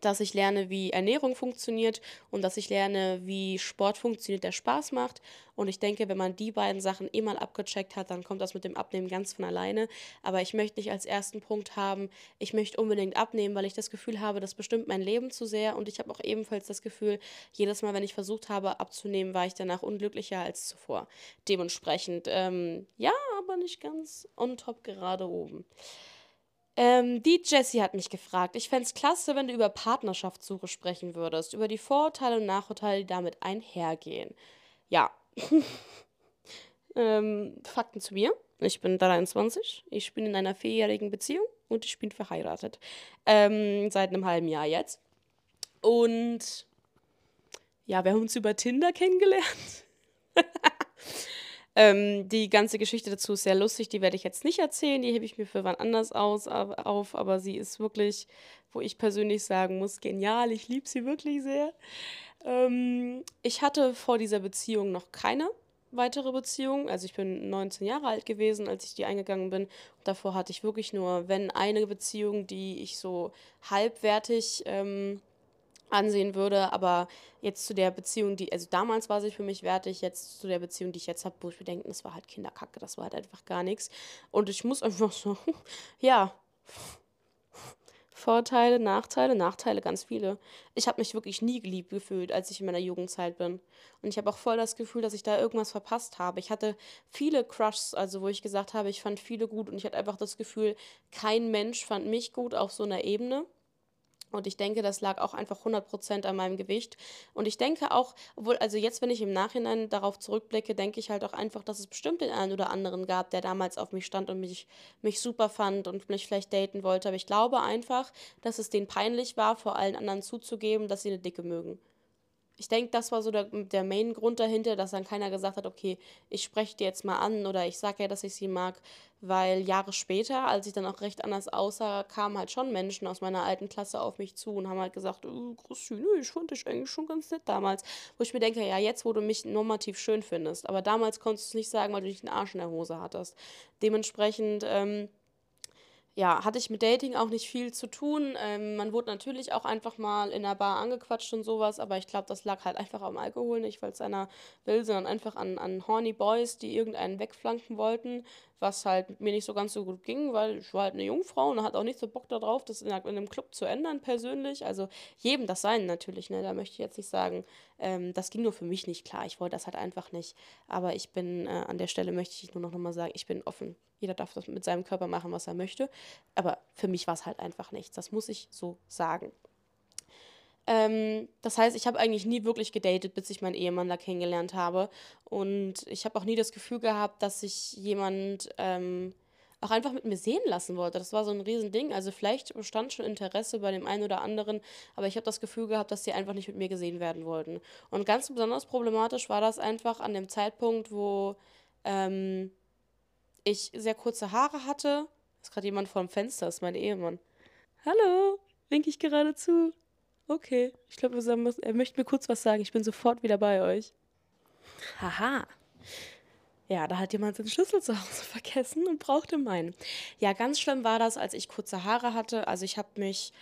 dass ich lerne, wie Ernährung funktioniert und dass ich lerne, wie Sport funktioniert, der Spaß macht. Und ich denke, wenn man die beiden Sachen eh mal abgecheckt hat, dann kommt das mit dem Abnehmen ganz von alleine. Aber ich möchte nicht als ersten Punkt haben, ich möchte unbedingt abnehmen, weil ich das Gefühl habe, das bestimmt mein Leben zu sehr. Und ich habe auch ebenfalls das Gefühl, jedes Mal, wenn ich versucht habe abzunehmen, war ich danach unglücklicher als zuvor. Dementsprechend, ähm, ja, aber nicht ganz on top gerade oben. Ähm, die Jessie hat mich gefragt, ich fände es klasse, wenn du über Partnerschaftssuche sprechen würdest, über die Vorteile und Nachteile, die damit einhergehen. Ja. (laughs) ähm, Fakten zu mir. ich bin 23, ich bin in einer vierjährigen Beziehung und ich bin verheiratet. Ähm, seit einem halben Jahr jetzt. Und ja, wir haben uns über Tinder kennengelernt. (laughs) ähm, die ganze Geschichte dazu ist sehr lustig, die werde ich jetzt nicht erzählen, die hebe ich mir für wann anders aus, auf, aber sie ist wirklich, wo ich persönlich sagen muss, genial, ich liebe sie wirklich sehr. Ähm, ich hatte vor dieser Beziehung noch keine weitere Beziehung. Also ich bin 19 Jahre alt gewesen, als ich die eingegangen bin. davor hatte ich wirklich nur, wenn eine Beziehung, die ich so halbwertig ähm, ansehen würde. Aber jetzt zu der Beziehung, die, also damals war sie für mich wertig, jetzt zu der Beziehung, die ich jetzt habe, wo ich mir denke, das war halt Kinderkacke, das war halt einfach gar nichts. Und ich muss einfach so, (laughs) ja, Vorteile, Nachteile, Nachteile ganz viele. Ich habe mich wirklich nie geliebt gefühlt, als ich in meiner Jugendzeit bin. Und ich habe auch voll das Gefühl, dass ich da irgendwas verpasst habe. Ich hatte viele Crushs, also wo ich gesagt habe, ich fand viele gut und ich hatte einfach das Gefühl, kein Mensch fand mich gut auf so einer Ebene. Und ich denke, das lag auch einfach 100% an meinem Gewicht. Und ich denke auch, obwohl, also jetzt, wenn ich im Nachhinein darauf zurückblicke, denke ich halt auch einfach, dass es bestimmt den einen oder anderen gab, der damals auf mich stand und mich, mich super fand und mich vielleicht daten wollte. Aber ich glaube einfach, dass es denen peinlich war, vor allen anderen zuzugeben, dass sie eine Dicke mögen ich denke, das war so der, der Main-Grund dahinter, dass dann keiner gesagt hat, okay, ich spreche dir jetzt mal an oder ich sage ja, dass ich sie mag, weil Jahre später, als ich dann auch recht anders aussah, kamen halt schon Menschen aus meiner alten Klasse auf mich zu und haben halt gesagt, oh, Christine, ich fand dich eigentlich schon ganz nett damals. Wo ich mir denke, ja, jetzt, wo du mich normativ schön findest, aber damals konntest du es nicht sagen, weil du nicht einen Arsch in der Hose hattest. Dementsprechend, ähm, ja, hatte ich mit Dating auch nicht viel zu tun. Ähm, man wurde natürlich auch einfach mal in der Bar angequatscht und sowas, aber ich glaube, das lag halt einfach am Alkohol, nicht weil es einer will, sondern einfach an, an horny Boys, die irgendeinen wegflanken wollten, was halt mir nicht so ganz so gut ging, weil ich war halt eine Jungfrau und hatte auch nicht so Bock darauf, das in, in einem Club zu ändern persönlich. Also jedem das sein natürlich, ne? Da möchte ich jetzt nicht sagen, ähm, das ging nur für mich nicht klar. Ich wollte das halt einfach nicht. Aber ich bin, äh, an der Stelle möchte ich nur noch mal sagen, ich bin offen. Jeder darf das mit seinem Körper machen, was er möchte. Aber für mich war es halt einfach nichts. Das muss ich so sagen. Ähm, das heißt, ich habe eigentlich nie wirklich gedatet, bis ich meinen Ehemann da kennengelernt habe. Und ich habe auch nie das Gefühl gehabt, dass sich jemand ähm, auch einfach mit mir sehen lassen wollte. Das war so ein Riesending. Also vielleicht bestand schon Interesse bei dem einen oder anderen, aber ich habe das Gefühl gehabt, dass sie einfach nicht mit mir gesehen werden wollten. Und ganz besonders problematisch war das einfach an dem Zeitpunkt, wo ähm, ich sehr kurze Haare hatte. Ist gerade jemand vor dem Fenster, ist mein Ehemann. Hallo, winke ich gerade zu. Okay, ich glaube, er möchte mir kurz was sagen. Ich bin sofort wieder bei euch. Haha. Ja, da hat jemand seinen Schlüssel zu Hause (laughs) vergessen und brauchte meinen. Ja, ganz schlimm war das, als ich kurze Haare hatte. Also ich habe mich,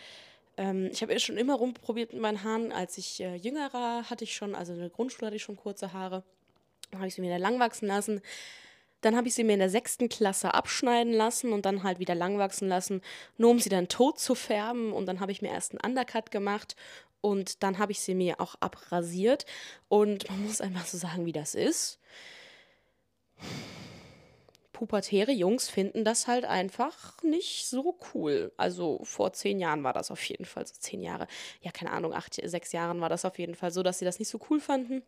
ähm, ich habe schon immer rumprobiert mit meinen Haaren. Als ich äh, jünger war, hatte ich schon, also in der Grundschule hatte ich schon kurze Haare. Dann habe ich sie mir lang wachsen lassen. Dann habe ich sie mir in der sechsten Klasse abschneiden lassen und dann halt wieder lang wachsen lassen, nur um sie dann tot zu färben. Und dann habe ich mir erst einen Undercut gemacht und dann habe ich sie mir auch abrasiert. Und man muss einfach so sagen, wie das ist. Pubertäre Jungs finden das halt einfach nicht so cool. Also vor zehn Jahren war das auf jeden Fall so. Zehn Jahre, ja, keine Ahnung, acht, sechs Jahren war das auf jeden Fall so, dass sie das nicht so cool fanden.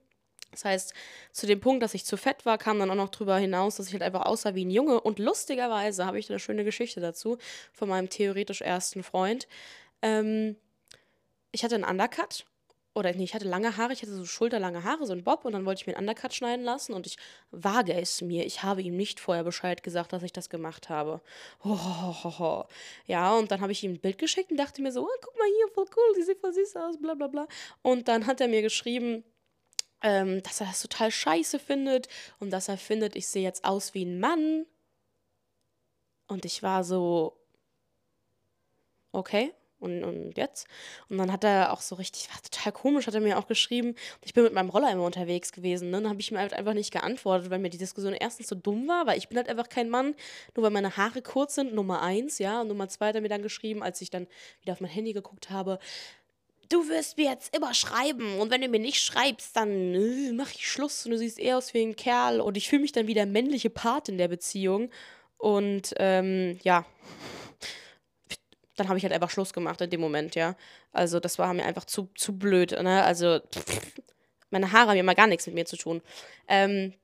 Das heißt, zu dem Punkt, dass ich zu fett war, kam dann auch noch drüber hinaus, dass ich halt einfach aussah wie ein Junge. Und lustigerweise habe ich eine schöne Geschichte dazu von meinem theoretisch ersten Freund. Ähm, ich hatte einen Undercut. Oder nee, ich hatte lange Haare, ich hatte so schulterlange Haare, so ein Bob, und dann wollte ich mir einen Undercut schneiden lassen und ich wage es mir. Ich habe ihm nicht vorher Bescheid gesagt, dass ich das gemacht habe. Hohohoho. Ja, und dann habe ich ihm ein Bild geschickt und dachte mir so, oh, guck mal hier, voll cool, sie sieht voll süß aus, bla bla bla. Und dann hat er mir geschrieben, ähm, dass er das total scheiße findet und dass er findet, ich sehe jetzt aus wie ein Mann. Und ich war so, okay, und, und jetzt? Und dann hat er auch so richtig, war total komisch, hat er mir auch geschrieben, ich bin mit meinem Roller immer unterwegs gewesen. Ne? Dann habe ich mir halt einfach nicht geantwortet, weil mir die Diskussion erstens so dumm war, weil ich bin halt einfach kein Mann, nur weil meine Haare kurz sind, Nummer eins, ja. Und Nummer zwei hat er mir dann geschrieben, als ich dann wieder auf mein Handy geguckt habe, du wirst mir jetzt immer schreiben und wenn du mir nicht schreibst, dann äh, mache ich Schluss und du siehst eher aus wie ein Kerl und ich fühle mich dann wie der männliche Part in der Beziehung und ähm, ja, dann habe ich halt einfach Schluss gemacht in dem Moment, ja. Also das war mir einfach zu, zu blöd, ne? Also pff, meine Haare haben ja mal gar nichts mit mir zu tun. Ähm,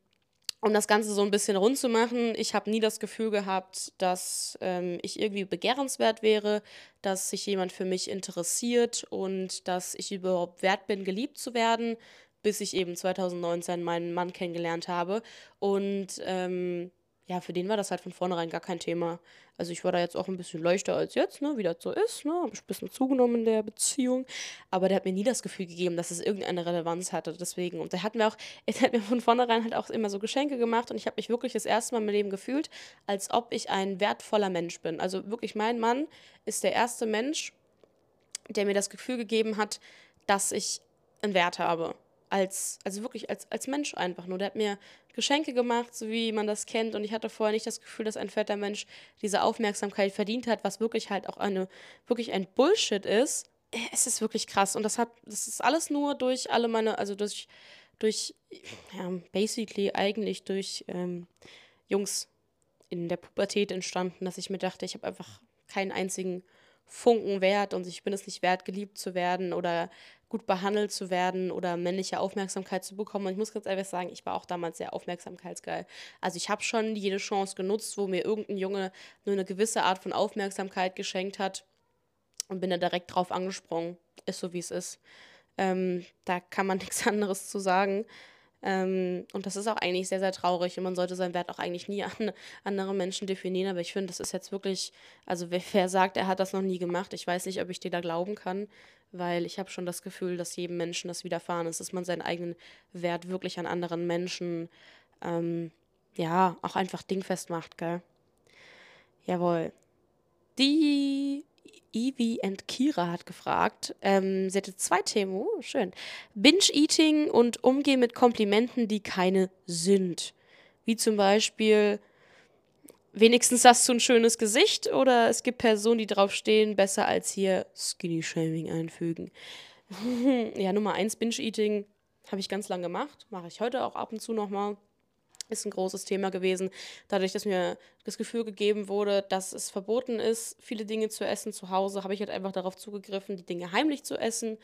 um das Ganze so ein bisschen rund zu machen, ich habe nie das Gefühl gehabt, dass ähm, ich irgendwie begehrenswert wäre, dass sich jemand für mich interessiert und dass ich überhaupt wert bin, geliebt zu werden, bis ich eben 2019 meinen Mann kennengelernt habe. Und ähm, ja, für den war das halt von vornherein gar kein Thema. Also ich war da jetzt auch ein bisschen leichter als jetzt, ne, wie das so ist, ne, habe ich ein bisschen zugenommen in der Beziehung, aber der hat mir nie das Gefühl gegeben, dass es irgendeine Relevanz hatte, deswegen. Und der hat mir auch, (laughs) er hat mir von vornherein halt auch immer so Geschenke gemacht und ich habe mich wirklich das erste Mal meinem Leben gefühlt, als ob ich ein wertvoller Mensch bin. Also wirklich, mein Mann ist der erste Mensch, der mir das Gefühl gegeben hat, dass ich einen Wert habe als, also wirklich als, als Mensch einfach nur. Der hat mir Geschenke gemacht, so wie man das kennt. Und ich hatte vorher nicht das Gefühl, dass ein fetter Mensch diese Aufmerksamkeit verdient hat, was wirklich halt auch eine, wirklich ein Bullshit ist. Es ist wirklich krass. Und das hat, das ist alles nur durch alle meine, also durch, durch, ja, basically eigentlich durch ähm, Jungs in der Pubertät entstanden, dass ich mir dachte, ich habe einfach keinen einzigen Funken wert und ich bin es nicht wert, geliebt zu werden oder gut behandelt zu werden oder männliche Aufmerksamkeit zu bekommen. Und ich muss ganz ehrlich sagen, ich war auch damals sehr aufmerksamkeitsgeil. Also ich habe schon jede Chance genutzt, wo mir irgendein Junge nur eine gewisse Art von Aufmerksamkeit geschenkt hat und bin da direkt drauf angesprungen. Ist so, wie es ist. Ähm, da kann man (laughs) nichts anderes zu sagen. Ähm, und das ist auch eigentlich sehr, sehr traurig. Und man sollte seinen Wert auch eigentlich nie an andere Menschen definieren. Aber ich finde, das ist jetzt wirklich, also wer, wer, sagt, er hat das noch nie gemacht, ich weiß nicht, ob ich dir da glauben kann weil ich habe schon das Gefühl, dass jedem Menschen das widerfahren ist, dass man seinen eigenen Wert wirklich an anderen Menschen, ähm, ja, auch einfach dingfest macht, gell? Jawohl. Die Evie and Kira hat gefragt, ähm, sie hatte zwei Themen, oh, schön. Binge-Eating und Umgehen mit Komplimenten, die keine sind. Wie zum Beispiel, wenigstens hast du ein schönes Gesicht oder es gibt Personen, die drauf stehen, besser als hier Skinny-Shaming einfügen. (laughs) ja, Nummer eins, Binge-Eating habe ich ganz lange gemacht, mache ich heute auch ab und zu nochmal. Ist ein großes Thema gewesen, dadurch, dass mir das Gefühl gegeben wurde, dass es verboten ist, viele Dinge zu essen zu Hause, habe ich halt einfach darauf zugegriffen, die Dinge heimlich zu essen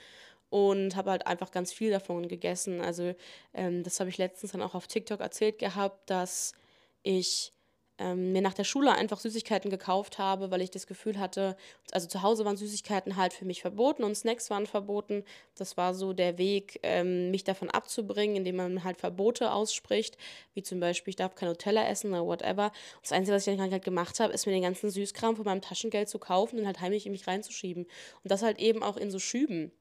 und habe halt einfach ganz viel davon gegessen. Also ähm, das habe ich letztens dann auch auf TikTok erzählt gehabt, dass ich ähm, mir nach der Schule einfach Süßigkeiten gekauft habe, weil ich das Gefühl hatte, also zu Hause waren Süßigkeiten halt für mich verboten und Snacks waren verboten. Das war so der Weg, ähm, mich davon abzubringen, indem man halt Verbote ausspricht, wie zum Beispiel, ich darf kein Nutella essen oder whatever. Und das Einzige, was ich dann halt gemacht habe, ist mir den ganzen Süßkram von meinem Taschengeld zu kaufen und halt heimlich in mich reinzuschieben. Und das halt eben auch in so Schüben.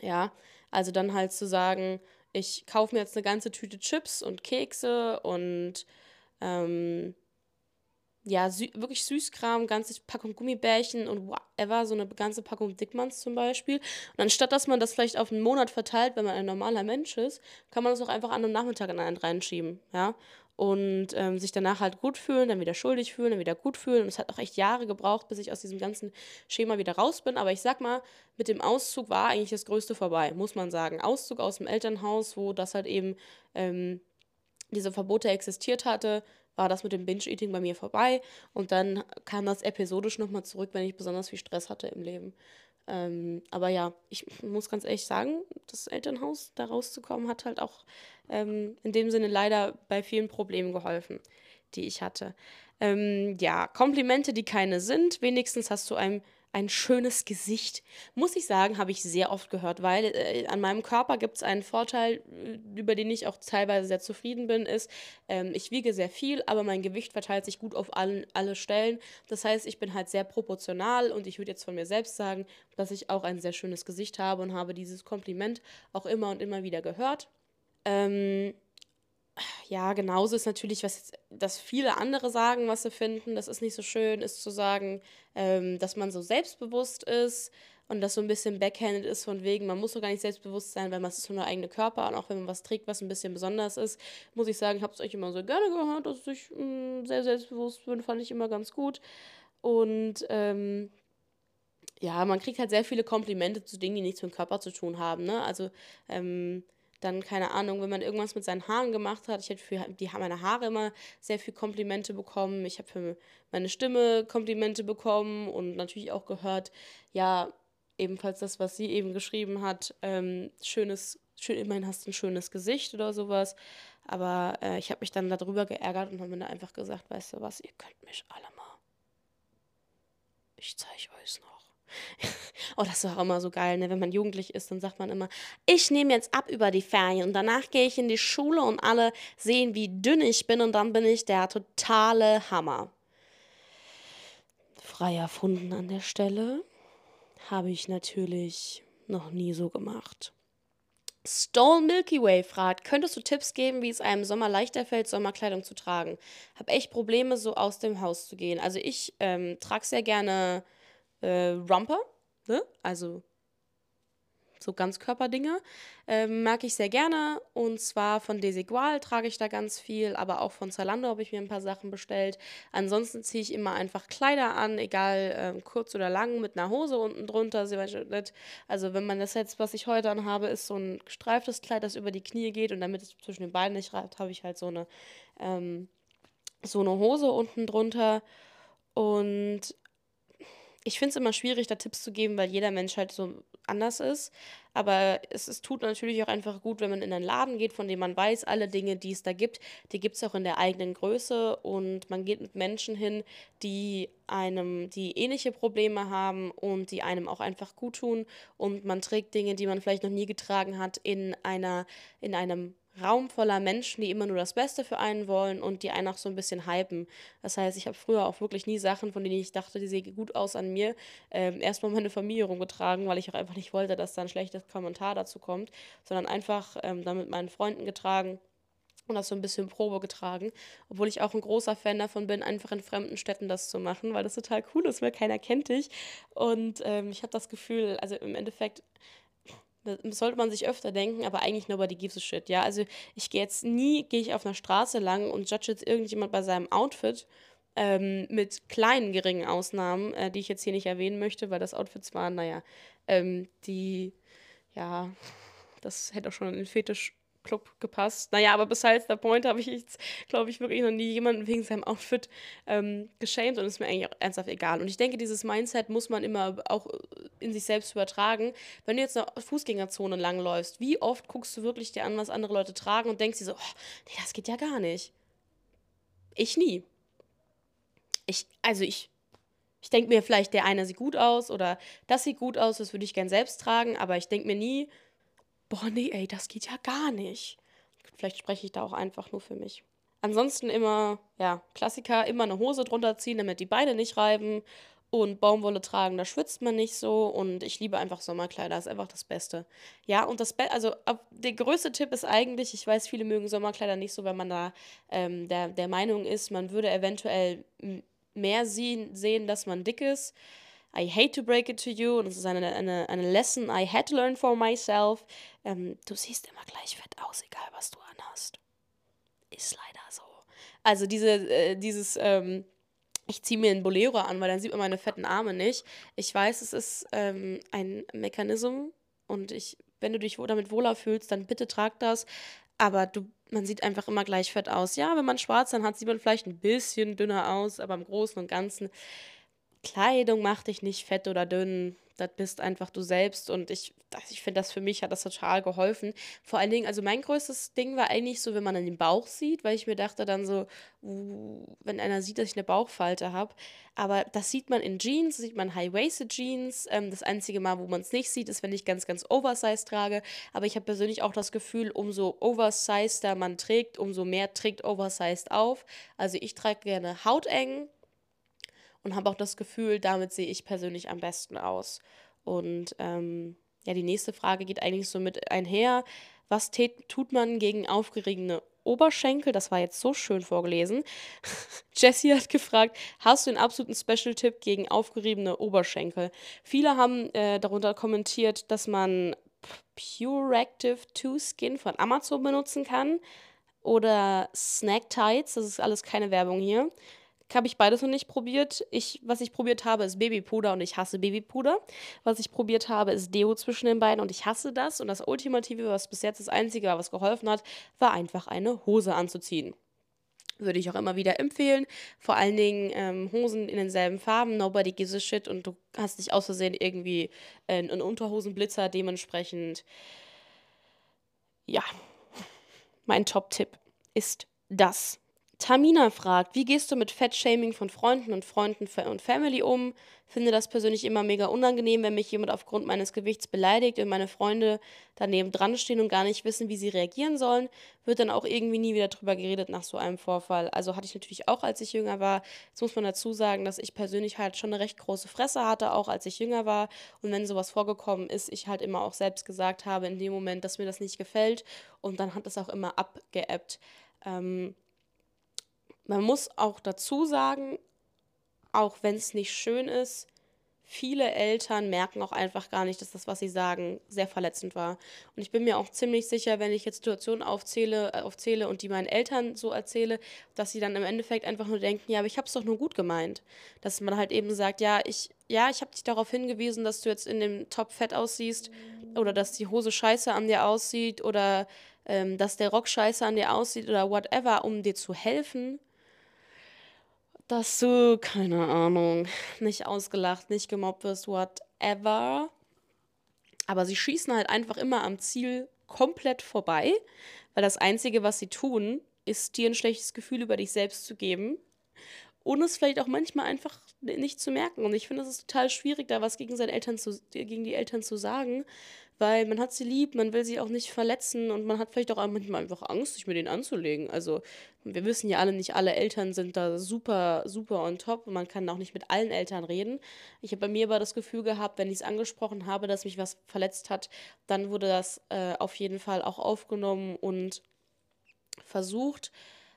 Ja, also dann halt zu sagen, ich kaufe mir jetzt eine ganze Tüte Chips und Kekse und ähm, ja, sü wirklich Süßkram, ganze Packung Gummibärchen und whatever, so eine ganze Packung Dickmanns zum Beispiel. Und anstatt, dass man das vielleicht auf einen Monat verteilt, wenn man ein normaler Mensch ist, kann man das auch einfach an einem Nachmittag in einen reinschieben, ja. Und ähm, sich danach halt gut fühlen, dann wieder schuldig fühlen, dann wieder gut fühlen. Und es hat auch echt Jahre gebraucht, bis ich aus diesem ganzen Schema wieder raus bin. Aber ich sag mal, mit dem Auszug war eigentlich das Größte vorbei, muss man sagen. Auszug aus dem Elternhaus, wo das halt eben ähm, diese Verbote existiert hatte, war das mit dem Binge-Eating bei mir vorbei und dann kam das episodisch nochmal zurück, wenn ich besonders viel Stress hatte im Leben. Ähm, aber ja, ich muss ganz ehrlich sagen, das Elternhaus da rauszukommen hat halt auch ähm, in dem Sinne leider bei vielen Problemen geholfen, die ich hatte. Ähm, ja, Komplimente, die keine sind. Wenigstens hast du einem ein schönes Gesicht. Muss ich sagen, habe ich sehr oft gehört, weil äh, an meinem Körper gibt es einen Vorteil, äh, über den ich auch teilweise sehr zufrieden bin, ist, ähm, ich wiege sehr viel, aber mein Gewicht verteilt sich gut auf allen, alle Stellen. Das heißt, ich bin halt sehr proportional und ich würde jetzt von mir selbst sagen, dass ich auch ein sehr schönes Gesicht habe und habe dieses Kompliment auch immer und immer wieder gehört. Ähm, ja, genauso ist natürlich, was jetzt, dass viele andere sagen, was sie finden, das ist nicht so schön, ist zu sagen, ähm, dass man so selbstbewusst ist und das so ein bisschen backhanded ist von wegen, man muss so gar nicht selbstbewusst sein, weil man ist so der eigene Körper und auch wenn man was trägt, was ein bisschen besonders ist, muss ich sagen, ich habe es euch immer so gerne gehört, dass ich mh, mm, sehr selbstbewusst bin, fand ich immer ganz gut und ähm, ja, man kriegt halt sehr viele Komplimente zu Dingen, die nichts mit dem Körper zu tun haben, ne? Also, ähm, dann, keine Ahnung, wenn man irgendwas mit seinen Haaren gemacht hat. Ich hätte für die, meine Haare immer sehr viel Komplimente bekommen. Ich habe für meine Stimme Komplimente bekommen und natürlich auch gehört, ja, ebenfalls das, was sie eben geschrieben hat, ähm, schönes, schön, immerhin hast du ein schönes Gesicht oder sowas. Aber äh, ich habe mich dann darüber geärgert und habe mir einfach gesagt, weißt du was, ihr könnt mich alle mal. Ich zeige euch noch. (laughs) oh, das ist auch immer so geil, ne? Wenn man jugendlich ist, dann sagt man immer, ich nehme jetzt ab über die Ferien und danach gehe ich in die Schule und alle sehen, wie dünn ich bin und dann bin ich der totale Hammer. Frei erfunden an der Stelle habe ich natürlich noch nie so gemacht. Stone Milky Way fragt, könntest du Tipps geben, wie es einem Sommer leichter fällt, Sommerkleidung zu tragen? Hab echt Probleme, so aus dem Haus zu gehen. Also ich ähm, trage sehr gerne äh, Romper, ne? also so Ganzkörperdinger. Ähm, mag ich sehr gerne. Und zwar von Desigual trage ich da ganz viel, aber auch von Zalando habe ich mir ein paar Sachen bestellt. Ansonsten ziehe ich immer einfach Kleider an, egal ähm, kurz oder lang, mit einer Hose unten drunter. Also wenn man das jetzt, was ich heute anhabe, ist so ein gestreiftes Kleid, das über die Knie geht und damit es zwischen den Beinen nicht reibt, habe ich halt so eine, ähm, so eine Hose unten drunter. Und ich finde es immer schwierig, da Tipps zu geben, weil jeder Mensch halt so anders ist. Aber es, es tut natürlich auch einfach gut, wenn man in einen Laden geht, von dem man weiß, alle Dinge, die es da gibt, die gibt es auch in der eigenen Größe. Und man geht mit Menschen hin, die einem, die ähnliche Probleme haben und die einem auch einfach gut tun. Und man trägt Dinge, die man vielleicht noch nie getragen hat, in einer, in einem Raum voller Menschen, die immer nur das Beste für einen wollen und die einen auch so ein bisschen hypen. Das heißt, ich habe früher auch wirklich nie Sachen, von denen ich dachte, die sehen gut aus an mir, ähm, erstmal meine Familie rumgetragen, weil ich auch einfach nicht wollte, dass da ein schlechtes Kommentar dazu kommt, sondern einfach ähm, dann mit meinen Freunden getragen und das so ein bisschen Probe getragen, obwohl ich auch ein großer Fan davon bin, einfach in fremden Städten das zu machen, weil das total cool ist, weil keiner kennt dich. Und ähm, ich habe das Gefühl, also im Endeffekt das sollte man sich öfter denken, aber eigentlich nobody gives a shit, ja. Also ich gehe jetzt nie, gehe ich auf einer Straße lang und judge jetzt irgendjemand bei seinem Outfit, ähm, mit kleinen, geringen Ausnahmen, äh, die ich jetzt hier nicht erwähnen möchte, weil das Outfits waren, naja, ähm, die, ja, das hätte auch schon in den Fetisch Club gepasst. Naja, aber besides der Point habe ich jetzt, glaube ich, wirklich noch nie jemanden wegen seinem Outfit ähm, geschämt und ist mir eigentlich auch ernsthaft egal. Und ich denke, dieses Mindset muss man immer auch in sich selbst übertragen. Wenn du jetzt eine Fußgängerzone langläufst, wie oft guckst du wirklich dir an, was andere Leute tragen und denkst dir so, oh, nee, das geht ja gar nicht. Ich nie. Ich, also ich, ich denke mir vielleicht, der eine sieht gut aus oder das sieht gut aus, das würde ich gern selbst tragen, aber ich denke mir nie, boah, nee, ey, das geht ja gar nicht. Vielleicht spreche ich da auch einfach nur für mich. Ansonsten immer, ja, Klassiker, immer eine Hose drunter ziehen, damit die Beine nicht reiben. Und Baumwolle tragen, da schwitzt man nicht so. Und ich liebe einfach Sommerkleider, ist einfach das Beste. Ja, und das Be also der größte Tipp ist eigentlich, ich weiß, viele mögen Sommerkleider nicht so, weil man da ähm, der, der Meinung ist, man würde eventuell mehr sehen, sehen, dass man dick ist. I hate to break it to you. Und es ist eine, eine, eine Lesson I had to learn for myself. Ähm, du siehst immer gleich fett aus, egal was du anhast. Ist leider so. Also diese, äh, dieses, ähm, ich ziehe mir einen Bolero an, weil dann sieht man meine fetten Arme nicht. Ich weiß, es ist ähm, ein Mechanismus und ich, wenn du dich damit wohler fühlst, dann bitte trag das. Aber du, man sieht einfach immer gleich fett aus. Ja, wenn man schwarz dann hat, sieht man vielleicht ein bisschen dünner aus, aber im Großen und Ganzen Kleidung macht dich nicht fett oder dünn. Das bist einfach du selbst. Und ich, ich finde, das für mich hat das total geholfen. Vor allen Dingen, also mein größtes Ding war eigentlich so, wenn man den Bauch sieht, weil ich mir dachte dann so, uh, wenn einer sieht, dass ich eine Bauchfalte habe. Aber das sieht man in Jeans, sieht man High-Waisted Jeans. Ähm, das einzige Mal, wo man es nicht sieht, ist, wenn ich ganz, ganz Oversize trage. Aber ich habe persönlich auch das Gefühl, umso oversizeder man trägt, umso mehr trägt Oversized auf. Also ich trage gerne hauteng und habe auch das Gefühl, damit sehe ich persönlich am besten aus. Und ähm, ja, die nächste Frage geht eigentlich so mit einher. Was tut man gegen aufgeregene Oberschenkel? Das war jetzt so schön vorgelesen. (laughs) Jessie hat gefragt, hast du einen absoluten Special-Tipp gegen aufgeriebene Oberschenkel? Viele haben äh, darunter kommentiert, dass man Pure Active 2 Skin von Amazon benutzen kann oder Snack Tights, das ist alles keine Werbung hier habe ich beides noch nicht probiert. Ich, was ich probiert habe, ist Babypuder und ich hasse Babypuder. Was ich probiert habe, ist Deo zwischen den beiden und ich hasse das. Und das Ultimative, was bis jetzt das Einzige war, was geholfen hat, war einfach eine Hose anzuziehen. Würde ich auch immer wieder empfehlen. Vor allen Dingen ähm, Hosen in denselben Farben. Nobody gives a shit und du hast nicht aus Versehen irgendwie äh, einen Unterhosenblitzer. Dementsprechend ja, mein Top-Tipp ist das. Tamina fragt, wie gehst du mit Fettshaming von Freunden und Freunden und Family um? Finde das persönlich immer mega unangenehm, wenn mich jemand aufgrund meines Gewichts beleidigt und meine Freunde daneben dran stehen und gar nicht wissen, wie sie reagieren sollen. Wird dann auch irgendwie nie wieder drüber geredet nach so einem Vorfall. Also hatte ich natürlich auch, als ich jünger war. Jetzt muss man dazu sagen, dass ich persönlich halt schon eine recht große Fresse hatte, auch als ich jünger war. Und wenn sowas vorgekommen ist, ich halt immer auch selbst gesagt habe in dem Moment, dass mir das nicht gefällt. Und dann hat das auch immer abgeebbt. Ähm, man muss auch dazu sagen, auch wenn es nicht schön ist, viele Eltern merken auch einfach gar nicht, dass das, was sie sagen, sehr verletzend war. Und ich bin mir auch ziemlich sicher, wenn ich jetzt Situationen aufzähle, äh, aufzähle und die meinen Eltern so erzähle, dass sie dann im Endeffekt einfach nur denken, ja, aber ich habe es doch nur gut gemeint. Dass man halt eben sagt, ja, ich, ja, ich habe dich darauf hingewiesen, dass du jetzt in dem Top fett aussiehst oder dass die Hose scheiße an dir aussieht oder ähm, dass der Rock scheiße an dir aussieht oder whatever, um dir zu helfen dass du, keine Ahnung, nicht ausgelacht, nicht gemobbt wirst, whatever. Aber sie schießen halt einfach immer am Ziel komplett vorbei, weil das Einzige, was sie tun, ist dir ein schlechtes Gefühl über dich selbst zu geben ohne es vielleicht auch manchmal einfach nicht zu merken. Und ich finde, es ist total schwierig, da was gegen seine Eltern zu, gegen die Eltern zu sagen, weil man hat sie lieb, man will sie auch nicht verletzen und man hat vielleicht auch manchmal einfach Angst, sich mit denen anzulegen. Also wir wissen ja alle, nicht alle Eltern sind da super, super on top und man kann auch nicht mit allen Eltern reden. Ich habe bei mir aber das Gefühl gehabt, wenn ich es angesprochen habe, dass mich was verletzt hat, dann wurde das äh, auf jeden Fall auch aufgenommen und versucht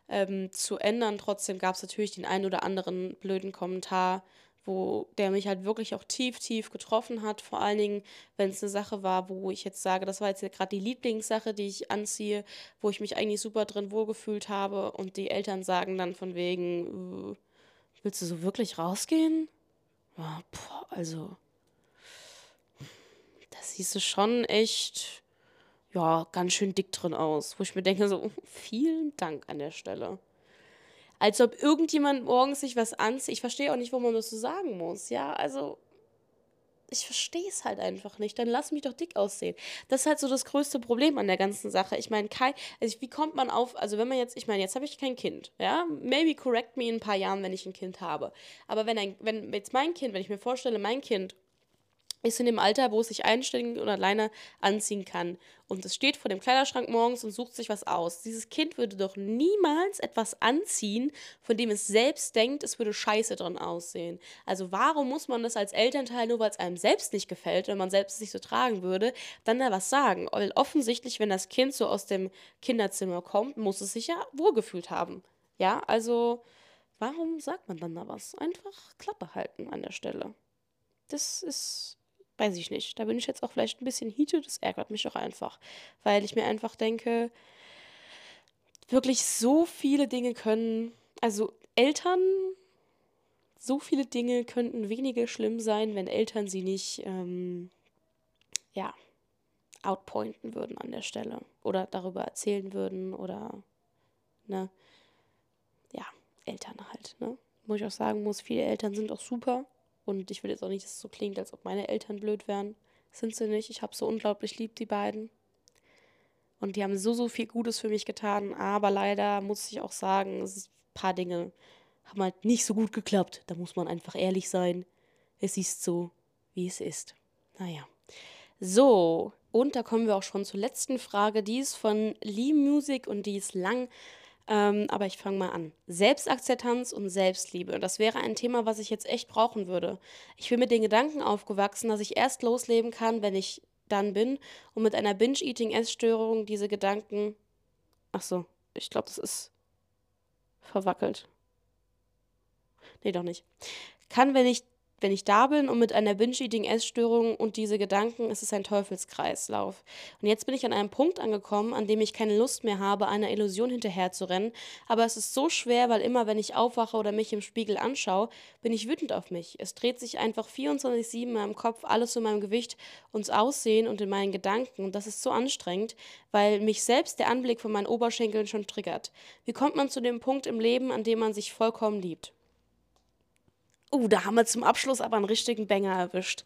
ähm, zu ändern. Trotzdem gab es natürlich den einen oder anderen blöden Kommentar, wo der mich halt wirklich auch tief, tief getroffen hat. Vor allen Dingen, wenn es eine Sache war, wo ich jetzt sage, das war jetzt gerade die Lieblingssache, die ich anziehe, wo ich mich eigentlich super drin wohlgefühlt habe und die Eltern sagen dann von wegen, äh, willst du so wirklich rausgehen? Ja, boah, also, das siehst du schon echt ja, ganz schön dick drin aus. Wo ich mir denke, so, (laughs) vielen Dank an der Stelle. Als ob irgendjemand morgens sich was anzieht. Ich verstehe auch nicht, wo man das so sagen muss. Ja, also, ich verstehe es halt einfach nicht. Dann lass mich doch dick aussehen. Das ist halt so das größte Problem an der ganzen Sache. Ich meine, also wie kommt man auf, also wenn man jetzt, ich meine, jetzt habe ich kein Kind, ja, maybe correct me in ein paar Jahren, wenn ich ein Kind habe. Aber wenn ein, wenn jetzt mein Kind, wenn ich mir vorstelle, mein Kind ist in dem Alter, wo es sich einständig und alleine anziehen kann. Und es steht vor dem Kleiderschrank morgens und sucht sich was aus. Dieses Kind würde doch niemals etwas anziehen, von dem es selbst denkt, es würde scheiße drin aussehen. Also warum muss man das als Elternteil, nur weil es einem selbst nicht gefällt, wenn man selbst nicht so tragen würde, dann da was sagen? Weil offensichtlich, wenn das Kind so aus dem Kinderzimmer kommt, muss es sich ja wohlgefühlt haben. Ja, also warum sagt man dann da was? Einfach Klappe halten an der Stelle. Das ist weiß ich nicht. Da bin ich jetzt auch vielleicht ein bisschen heated. Das ärgert mich auch einfach. Weil ich mir einfach denke, wirklich so viele Dinge können, also Eltern, so viele Dinge könnten weniger schlimm sein, wenn Eltern sie nicht, ähm, ja, outpointen würden an der Stelle. Oder darüber erzählen würden oder, ne, ja, Eltern halt, ne. Wo ich auch sagen muss, viele Eltern sind auch super. Und ich will jetzt auch nicht, dass es so klingt, als ob meine Eltern blöd wären. Sind sie nicht. Ich habe so unglaublich lieb, die beiden. Und die haben so, so viel Gutes für mich getan. Aber leider muss ich auch sagen, ein paar Dinge haben halt nicht so gut geklappt. Da muss man einfach ehrlich sein. Es ist so, wie es ist. Naja. So, und da kommen wir auch schon zur letzten Frage. Die ist von Lee Music und die ist lang. Ähm, aber ich fange mal an. Selbstakzeptanz und Selbstliebe. Das wäre ein Thema, was ich jetzt echt brauchen würde. Ich bin mit den Gedanken aufgewachsen, dass ich erst losleben kann, wenn ich dann bin. Und mit einer Binge-Eating-Essstörung diese Gedanken. Ach so, ich glaube, das ist verwackelt. Nee, doch nicht. Kann, wenn ich wenn ich da bin und mit einer Binge-Eating-Essstörung und diese Gedanken, ist es ein Teufelskreislauf. Und jetzt bin ich an einem Punkt angekommen, an dem ich keine Lust mehr habe, einer Illusion hinterherzurennen. Aber es ist so schwer, weil immer, wenn ich aufwache oder mich im Spiegel anschaue, bin ich wütend auf mich. Es dreht sich einfach 24-7 in meinem Kopf, alles in meinem Gewicht, uns Aussehen und in meinen Gedanken. Und das ist so anstrengend, weil mich selbst der Anblick von meinen Oberschenkeln schon triggert. Wie kommt man zu dem Punkt im Leben, an dem man sich vollkommen liebt? Oh, da haben wir zum Abschluss aber einen richtigen Banger erwischt.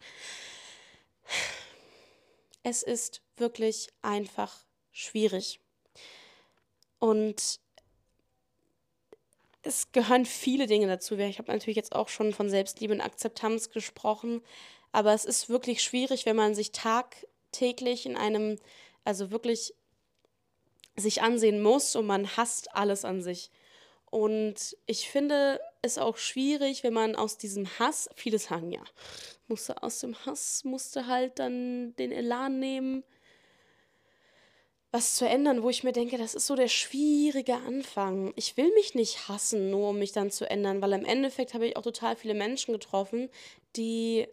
Es ist wirklich einfach schwierig. Und es gehören viele Dinge dazu. Ich habe natürlich jetzt auch schon von Selbstliebe und Akzeptanz gesprochen, aber es ist wirklich schwierig, wenn man sich tagtäglich in einem, also wirklich sich ansehen muss und man hasst alles an sich. Und ich finde es auch schwierig, wenn man aus diesem Hass, viele sagen ja, musste aus dem Hass, musste halt dann den Elan nehmen, was zu ändern, wo ich mir denke, das ist so der schwierige Anfang. Ich will mich nicht hassen, nur um mich dann zu ändern, weil im Endeffekt habe ich auch total viele Menschen getroffen, die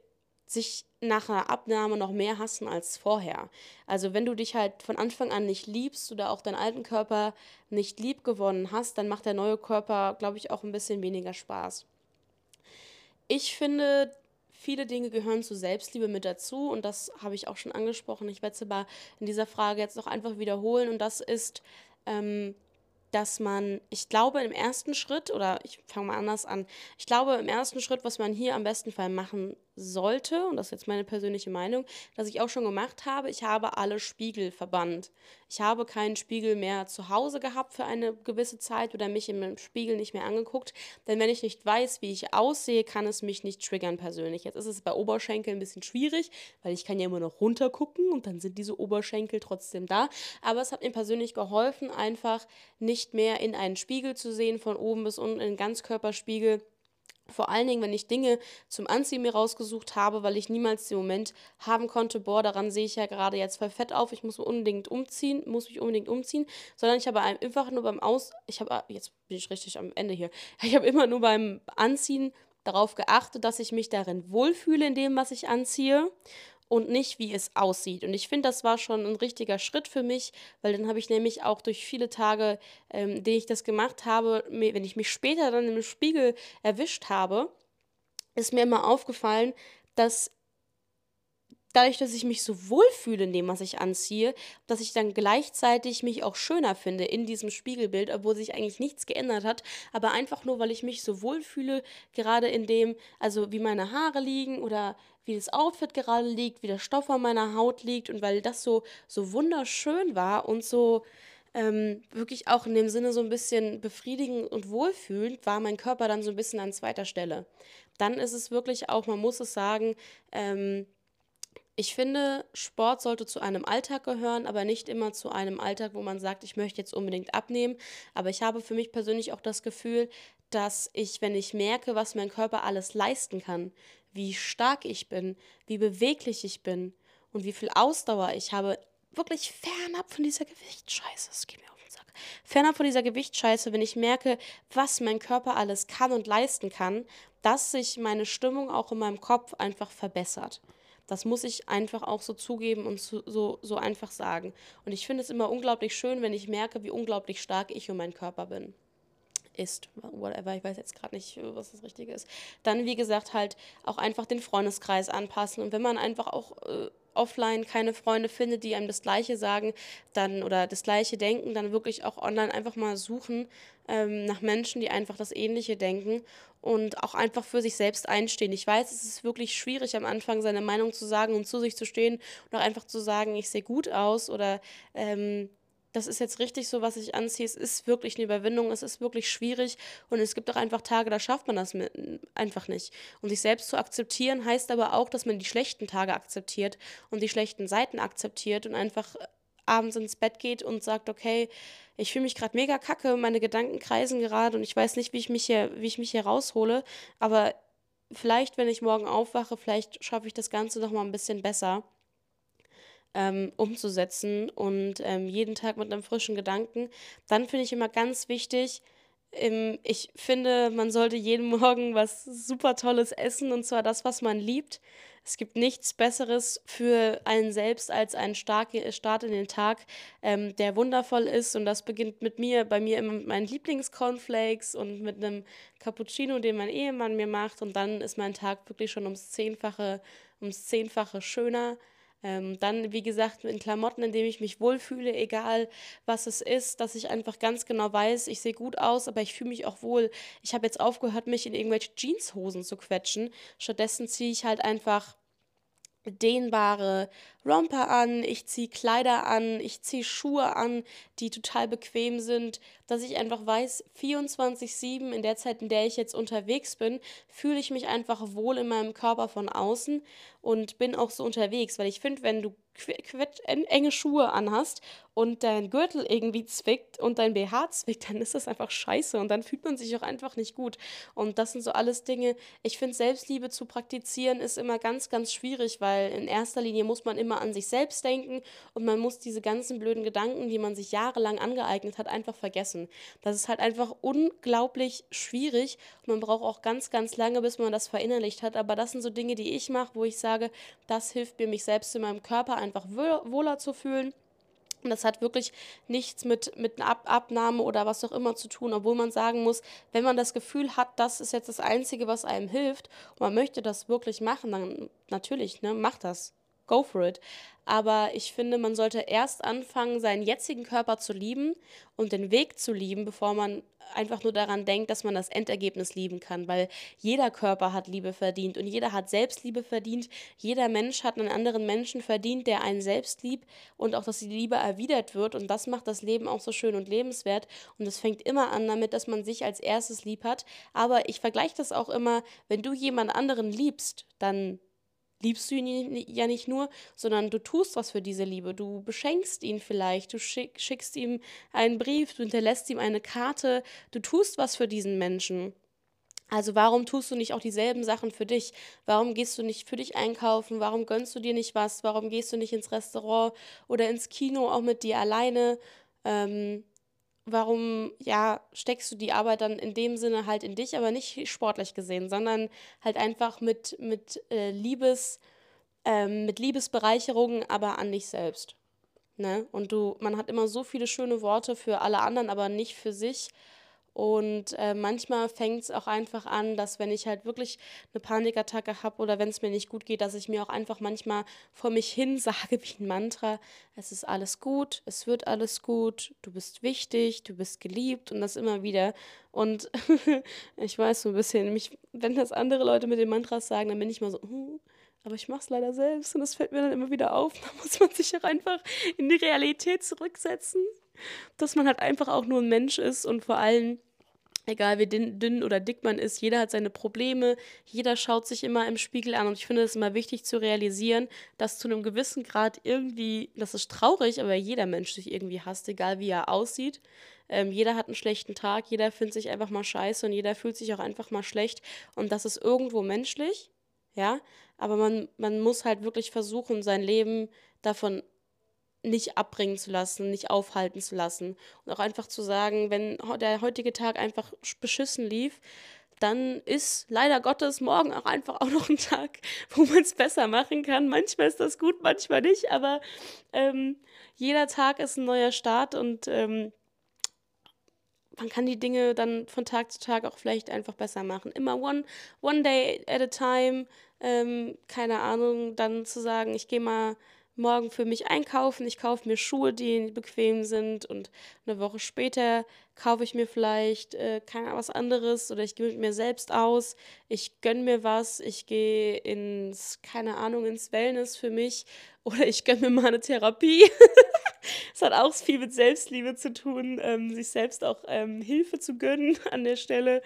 sich nach einer Abnahme noch mehr hassen als vorher. Also wenn du dich halt von Anfang an nicht liebst oder auch deinen alten Körper nicht lieb gewonnen hast, dann macht der neue Körper, glaube ich, auch ein bisschen weniger Spaß. Ich finde, viele Dinge gehören zu Selbstliebe mit dazu und das habe ich auch schon angesprochen. Ich werde es aber in dieser Frage jetzt noch einfach wiederholen und das ist, ähm, dass man, ich glaube, im ersten Schritt, oder ich fange mal anders an, ich glaube, im ersten Schritt, was man hier am besten Fall machen sollte, und das ist jetzt meine persönliche Meinung, dass ich auch schon gemacht habe, ich habe alle Spiegel verbannt. Ich habe keinen Spiegel mehr zu Hause gehabt für eine gewisse Zeit oder mich im Spiegel nicht mehr angeguckt, denn wenn ich nicht weiß, wie ich aussehe, kann es mich nicht triggern persönlich. Jetzt ist es bei Oberschenkeln ein bisschen schwierig, weil ich kann ja immer noch runtergucken und dann sind diese Oberschenkel trotzdem da, aber es hat mir persönlich geholfen, einfach nicht mehr in einen Spiegel zu sehen, von oben bis unten in einen Ganzkörperspiegel vor allen Dingen, wenn ich Dinge zum Anziehen mir rausgesucht habe, weil ich niemals den Moment haben konnte, boah, daran sehe ich ja gerade jetzt voll fett auf, ich muss unbedingt umziehen, muss mich unbedingt umziehen, sondern ich habe einfach nur beim Aus, ich habe, ah, jetzt bin ich richtig am Ende hier, (laughs) ich habe immer nur beim Anziehen darauf geachtet, dass ich mich darin wohlfühle in dem, was ich anziehe und nicht, wie es aussieht. Und ich finde, das war schon ein richtiger Schritt für mich, weil dann habe ich nämlich auch durch viele Tage, ähm, die ich das gemacht habe, wenn ich mich später dann im Spiegel erwischt habe, ist mir immer aufgefallen, dass dadurch, dass ich mich so wohlfühle in dem, was ich anziehe, dass ich dann gleichzeitig mich auch schöner finde in diesem Spiegelbild, obwohl sich eigentlich nichts geändert hat, aber einfach nur, weil ich mich so wohlfühle, gerade in dem, also wie meine Haare liegen oder wie das Outfit gerade liegt, wie der Stoff an meiner Haut liegt und weil das so, so wunderschön war und so ähm, wirklich auch in dem Sinne so ein bisschen befriedigend und wohlfühlend, war mein Körper dann so ein bisschen an zweiter Stelle. Dann ist es wirklich auch, man muss es sagen, ähm, ich finde, Sport sollte zu einem Alltag gehören, aber nicht immer zu einem Alltag, wo man sagt, ich möchte jetzt unbedingt abnehmen. Aber ich habe für mich persönlich auch das Gefühl, dass ich, wenn ich merke, was mein Körper alles leisten kann, wie stark ich bin, wie beweglich ich bin und wie viel Ausdauer ich habe, wirklich fernab von dieser Gewichtsscheiße, das geht mir auf den Sack, fernab von dieser Gewichtsscheiße, wenn ich merke, was mein Körper alles kann und leisten kann, dass sich meine Stimmung auch in meinem Kopf einfach verbessert. Das muss ich einfach auch so zugeben und so, so, so einfach sagen. Und ich finde es immer unglaublich schön, wenn ich merke, wie unglaublich stark ich und mein Körper bin ist, whatever, ich weiß jetzt gerade nicht, was das Richtige ist. Dann, wie gesagt, halt auch einfach den Freundeskreis anpassen. Und wenn man einfach auch äh, offline keine Freunde findet, die einem das Gleiche sagen, dann oder das Gleiche denken, dann wirklich auch online einfach mal suchen ähm, nach Menschen, die einfach das Ähnliche denken und auch einfach für sich selbst einstehen. Ich weiß, es ist wirklich schwierig am Anfang seine Meinung zu sagen und zu sich zu stehen und auch einfach zu sagen, ich sehe gut aus oder ähm, das ist jetzt richtig so, was ich anziehe. Es ist wirklich eine Überwindung, es ist wirklich schwierig und es gibt auch einfach Tage, da schafft man das mit, einfach nicht. Und sich selbst zu akzeptieren heißt aber auch, dass man die schlechten Tage akzeptiert und die schlechten Seiten akzeptiert und einfach abends ins Bett geht und sagt, okay, ich fühle mich gerade mega kacke, meine Gedanken kreisen gerade und ich weiß nicht, wie ich mich hier, wie ich mich hier raushole, aber vielleicht, wenn ich morgen aufwache, vielleicht schaffe ich das Ganze noch mal ein bisschen besser ähm, umzusetzen und ähm, jeden Tag mit einem frischen Gedanken. Dann finde ich immer ganz wichtig, ähm, ich finde, man sollte jeden (laughs) Morgen was super Tolles essen und zwar das, was man liebt. Es gibt nichts Besseres für einen selbst als einen starke Start in den Tag, ähm, der wundervoll ist. Und das beginnt mit mir, bei mir immer mit meinen Lieblingscornflakes und mit einem Cappuccino, den mein Ehemann mir macht. Und dann ist mein Tag wirklich schon ums Zehnfache, ums Zehnfache schöner. Ähm, dann, wie gesagt, in Klamotten, in denen ich mich wohlfühle, egal was es ist, dass ich einfach ganz genau weiß, ich sehe gut aus, aber ich fühle mich auch wohl. Ich habe jetzt aufgehört, mich in irgendwelche Jeanshosen zu quetschen. Stattdessen ziehe ich halt einfach dehnbare Romper an, ich ziehe Kleider an, ich ziehe Schuhe an, die total bequem sind, dass ich einfach weiß, 24/7 in der Zeit, in der ich jetzt unterwegs bin, fühle ich mich einfach wohl in meinem Körper von außen und bin auch so unterwegs, weil ich finde, wenn du enge Schuhe anhast und dein Gürtel irgendwie zwickt und dein BH zwickt, dann ist das einfach scheiße und dann fühlt man sich auch einfach nicht gut. Und das sind so alles Dinge, ich finde, Selbstliebe zu praktizieren ist immer ganz, ganz schwierig, weil in erster Linie muss man immer an sich selbst denken und man muss diese ganzen blöden Gedanken, die man sich jahrelang angeeignet hat, einfach vergessen. Das ist halt einfach unglaublich schwierig man braucht auch ganz, ganz lange, bis man das verinnerlicht hat. Aber das sind so Dinge, die ich mache, wo ich sage, das hilft mir, mich selbst in meinem Körper einfach wohler zu fühlen. Und das hat wirklich nichts mit, mit einer Ab Abnahme oder was auch immer zu tun, obwohl man sagen muss, wenn man das Gefühl hat, das ist jetzt das Einzige, was einem hilft und man möchte das wirklich machen, dann natürlich, ne, mach das go for it. Aber ich finde, man sollte erst anfangen, seinen jetzigen Körper zu lieben und den Weg zu lieben, bevor man einfach nur daran denkt, dass man das Endergebnis lieben kann. Weil jeder Körper hat Liebe verdient und jeder hat Selbstliebe verdient. Jeder Mensch hat einen anderen Menschen verdient, der einen selbst liebt und auch, dass die Liebe erwidert wird. Und das macht das Leben auch so schön und lebenswert. Und es fängt immer an damit, dass man sich als erstes lieb hat. Aber ich vergleiche das auch immer, wenn du jemand anderen liebst, dann liebst du ihn ja nicht nur, sondern du tust was für diese Liebe. Du beschenkst ihn vielleicht, du schick, schickst ihm einen Brief, du hinterlässt ihm eine Karte, du tust was für diesen Menschen. Also warum tust du nicht auch dieselben Sachen für dich? Warum gehst du nicht für dich einkaufen? Warum gönnst du dir nicht was? Warum gehst du nicht ins Restaurant oder ins Kino auch mit dir alleine? Ähm, warum, ja, steckst du die Arbeit dann in dem Sinne halt in dich, aber nicht sportlich gesehen, sondern halt einfach mit, mit äh, Liebes, ähm, mit Liebesbereicherung, aber an dich selbst. Ne? Und du, man hat immer so viele schöne Worte für alle anderen, aber nicht für sich. Und äh, manchmal fängt es auch einfach an, dass wenn ich halt wirklich eine Panikattacke habe oder wenn es mir nicht gut geht, dass ich mir auch einfach manchmal vor mich hin (laughs) sage wie ein Mantra, es ist alles gut, es wird alles gut, du bist wichtig, du bist geliebt und das immer wieder. Und (laughs) ich weiß so ein bisschen, mich, wenn das andere Leute mit den Mantras sagen, dann bin ich mal so, hm, aber ich mache es leider selbst und das fällt mir dann immer wieder auf. (laughs) Da muss man sich auch einfach in die Realität zurücksetzen, dass man halt einfach auch nur ein Mensch ist und vor allem egal wie dünn, dünn, oder dick man ist, jeder hat seine Probleme, jeder schaut sich immer im Spiegel an und ich finde es immer wichtig zu realisieren, dass zu einem gewissen Grad irgendwie, das ist traurig, aber jeder Mensch sich irgendwie hasst, egal wie er aussieht. Ähm, jeder hat einen schlechten Tag, jeder findet sich einfach mal scheiße und jeder fühlt sich auch einfach mal schlecht und das ist irgendwo menschlich, ja, aber man, man muss halt wirklich versuchen, sein Leben davon nicht abbringen zu lassen, nicht aufhalten zu lassen. Und auch einfach zu sagen, wenn der heutige Tag einfach beschissen lief, dann ist leider Gottes morgen auch einfach auch noch ein Tag, (laughs) wo man es besser machen kann. Manchmal ist das gut, manchmal nicht, aber ähm, jeder Tag ist ein neuer Start und ähm, man kann die Dinge dann von Tag zu Tag auch vielleicht einfach besser machen. Immer one, one day at a time, ähm, keine Ahnung, dann zu sagen, ich gehe mal morgen für mich einkaufen. Ich kaufe mir Schuhe, die bequem sind und eine Woche später kaufe ich mir vielleicht äh, keine was anderes oder ich gehe mit mir selbst aus. Ich gönne mir was. Ich gehe ins, keine Ahnung, ins Wellness für mich oder ich gönne mir mal eine Therapie. (laughs) Es hat auch viel mit Selbstliebe zu tun, ähm, sich selbst auch ähm, Hilfe zu gönnen (laughs) an der Stelle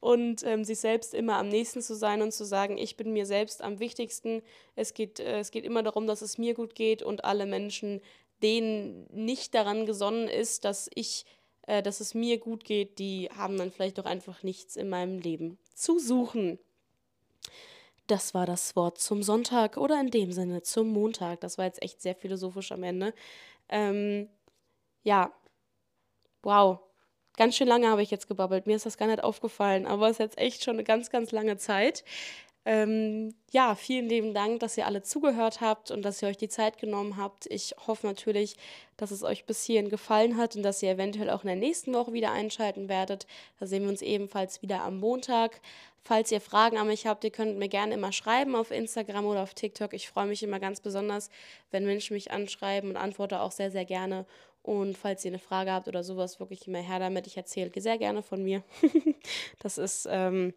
und ähm, sich selbst immer am nächsten zu sein und zu sagen, ich bin mir selbst am wichtigsten. Es geht, äh, es geht immer darum, dass es mir gut geht und alle Menschen, denen nicht daran gesonnen ist, dass ich, äh, dass es mir gut geht, die haben dann vielleicht doch einfach nichts in meinem Leben zu suchen. Das war das Wort zum Sonntag oder in dem Sinne zum Montag. Das war jetzt echt sehr philosophisch am Ende. Ähm, ja, wow, Ganz schön lange habe ich jetzt gebabbelt. Mir ist das gar nicht aufgefallen, aber es ist jetzt echt schon eine ganz, ganz lange Zeit. Ähm, ja, vielen lieben Dank, dass ihr alle zugehört habt und dass ihr euch die Zeit genommen habt. Ich hoffe natürlich, dass es euch bis hierhin gefallen hat und dass ihr eventuell auch in der nächsten Woche wieder einschalten werdet. Da sehen wir uns ebenfalls wieder am Montag. Falls ihr Fragen an mich habt, ihr könnt mir gerne immer schreiben auf Instagram oder auf TikTok. Ich freue mich immer ganz besonders, wenn Menschen mich anschreiben und antworte auch sehr, sehr gerne. Und falls ihr eine Frage habt oder sowas, wirklich immer her damit. Ich erzähle sehr gerne von mir. (laughs) das ist ähm,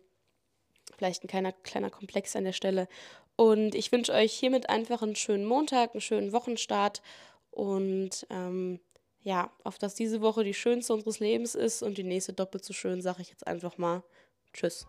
vielleicht ein kleiner, kleiner Komplex an der Stelle. Und ich wünsche euch hiermit einfach einen schönen Montag, einen schönen Wochenstart und ähm, ja, auf dass diese Woche die schönste unseres Lebens ist und die nächste doppelt so schön, sage ich jetzt einfach mal. Tschüss.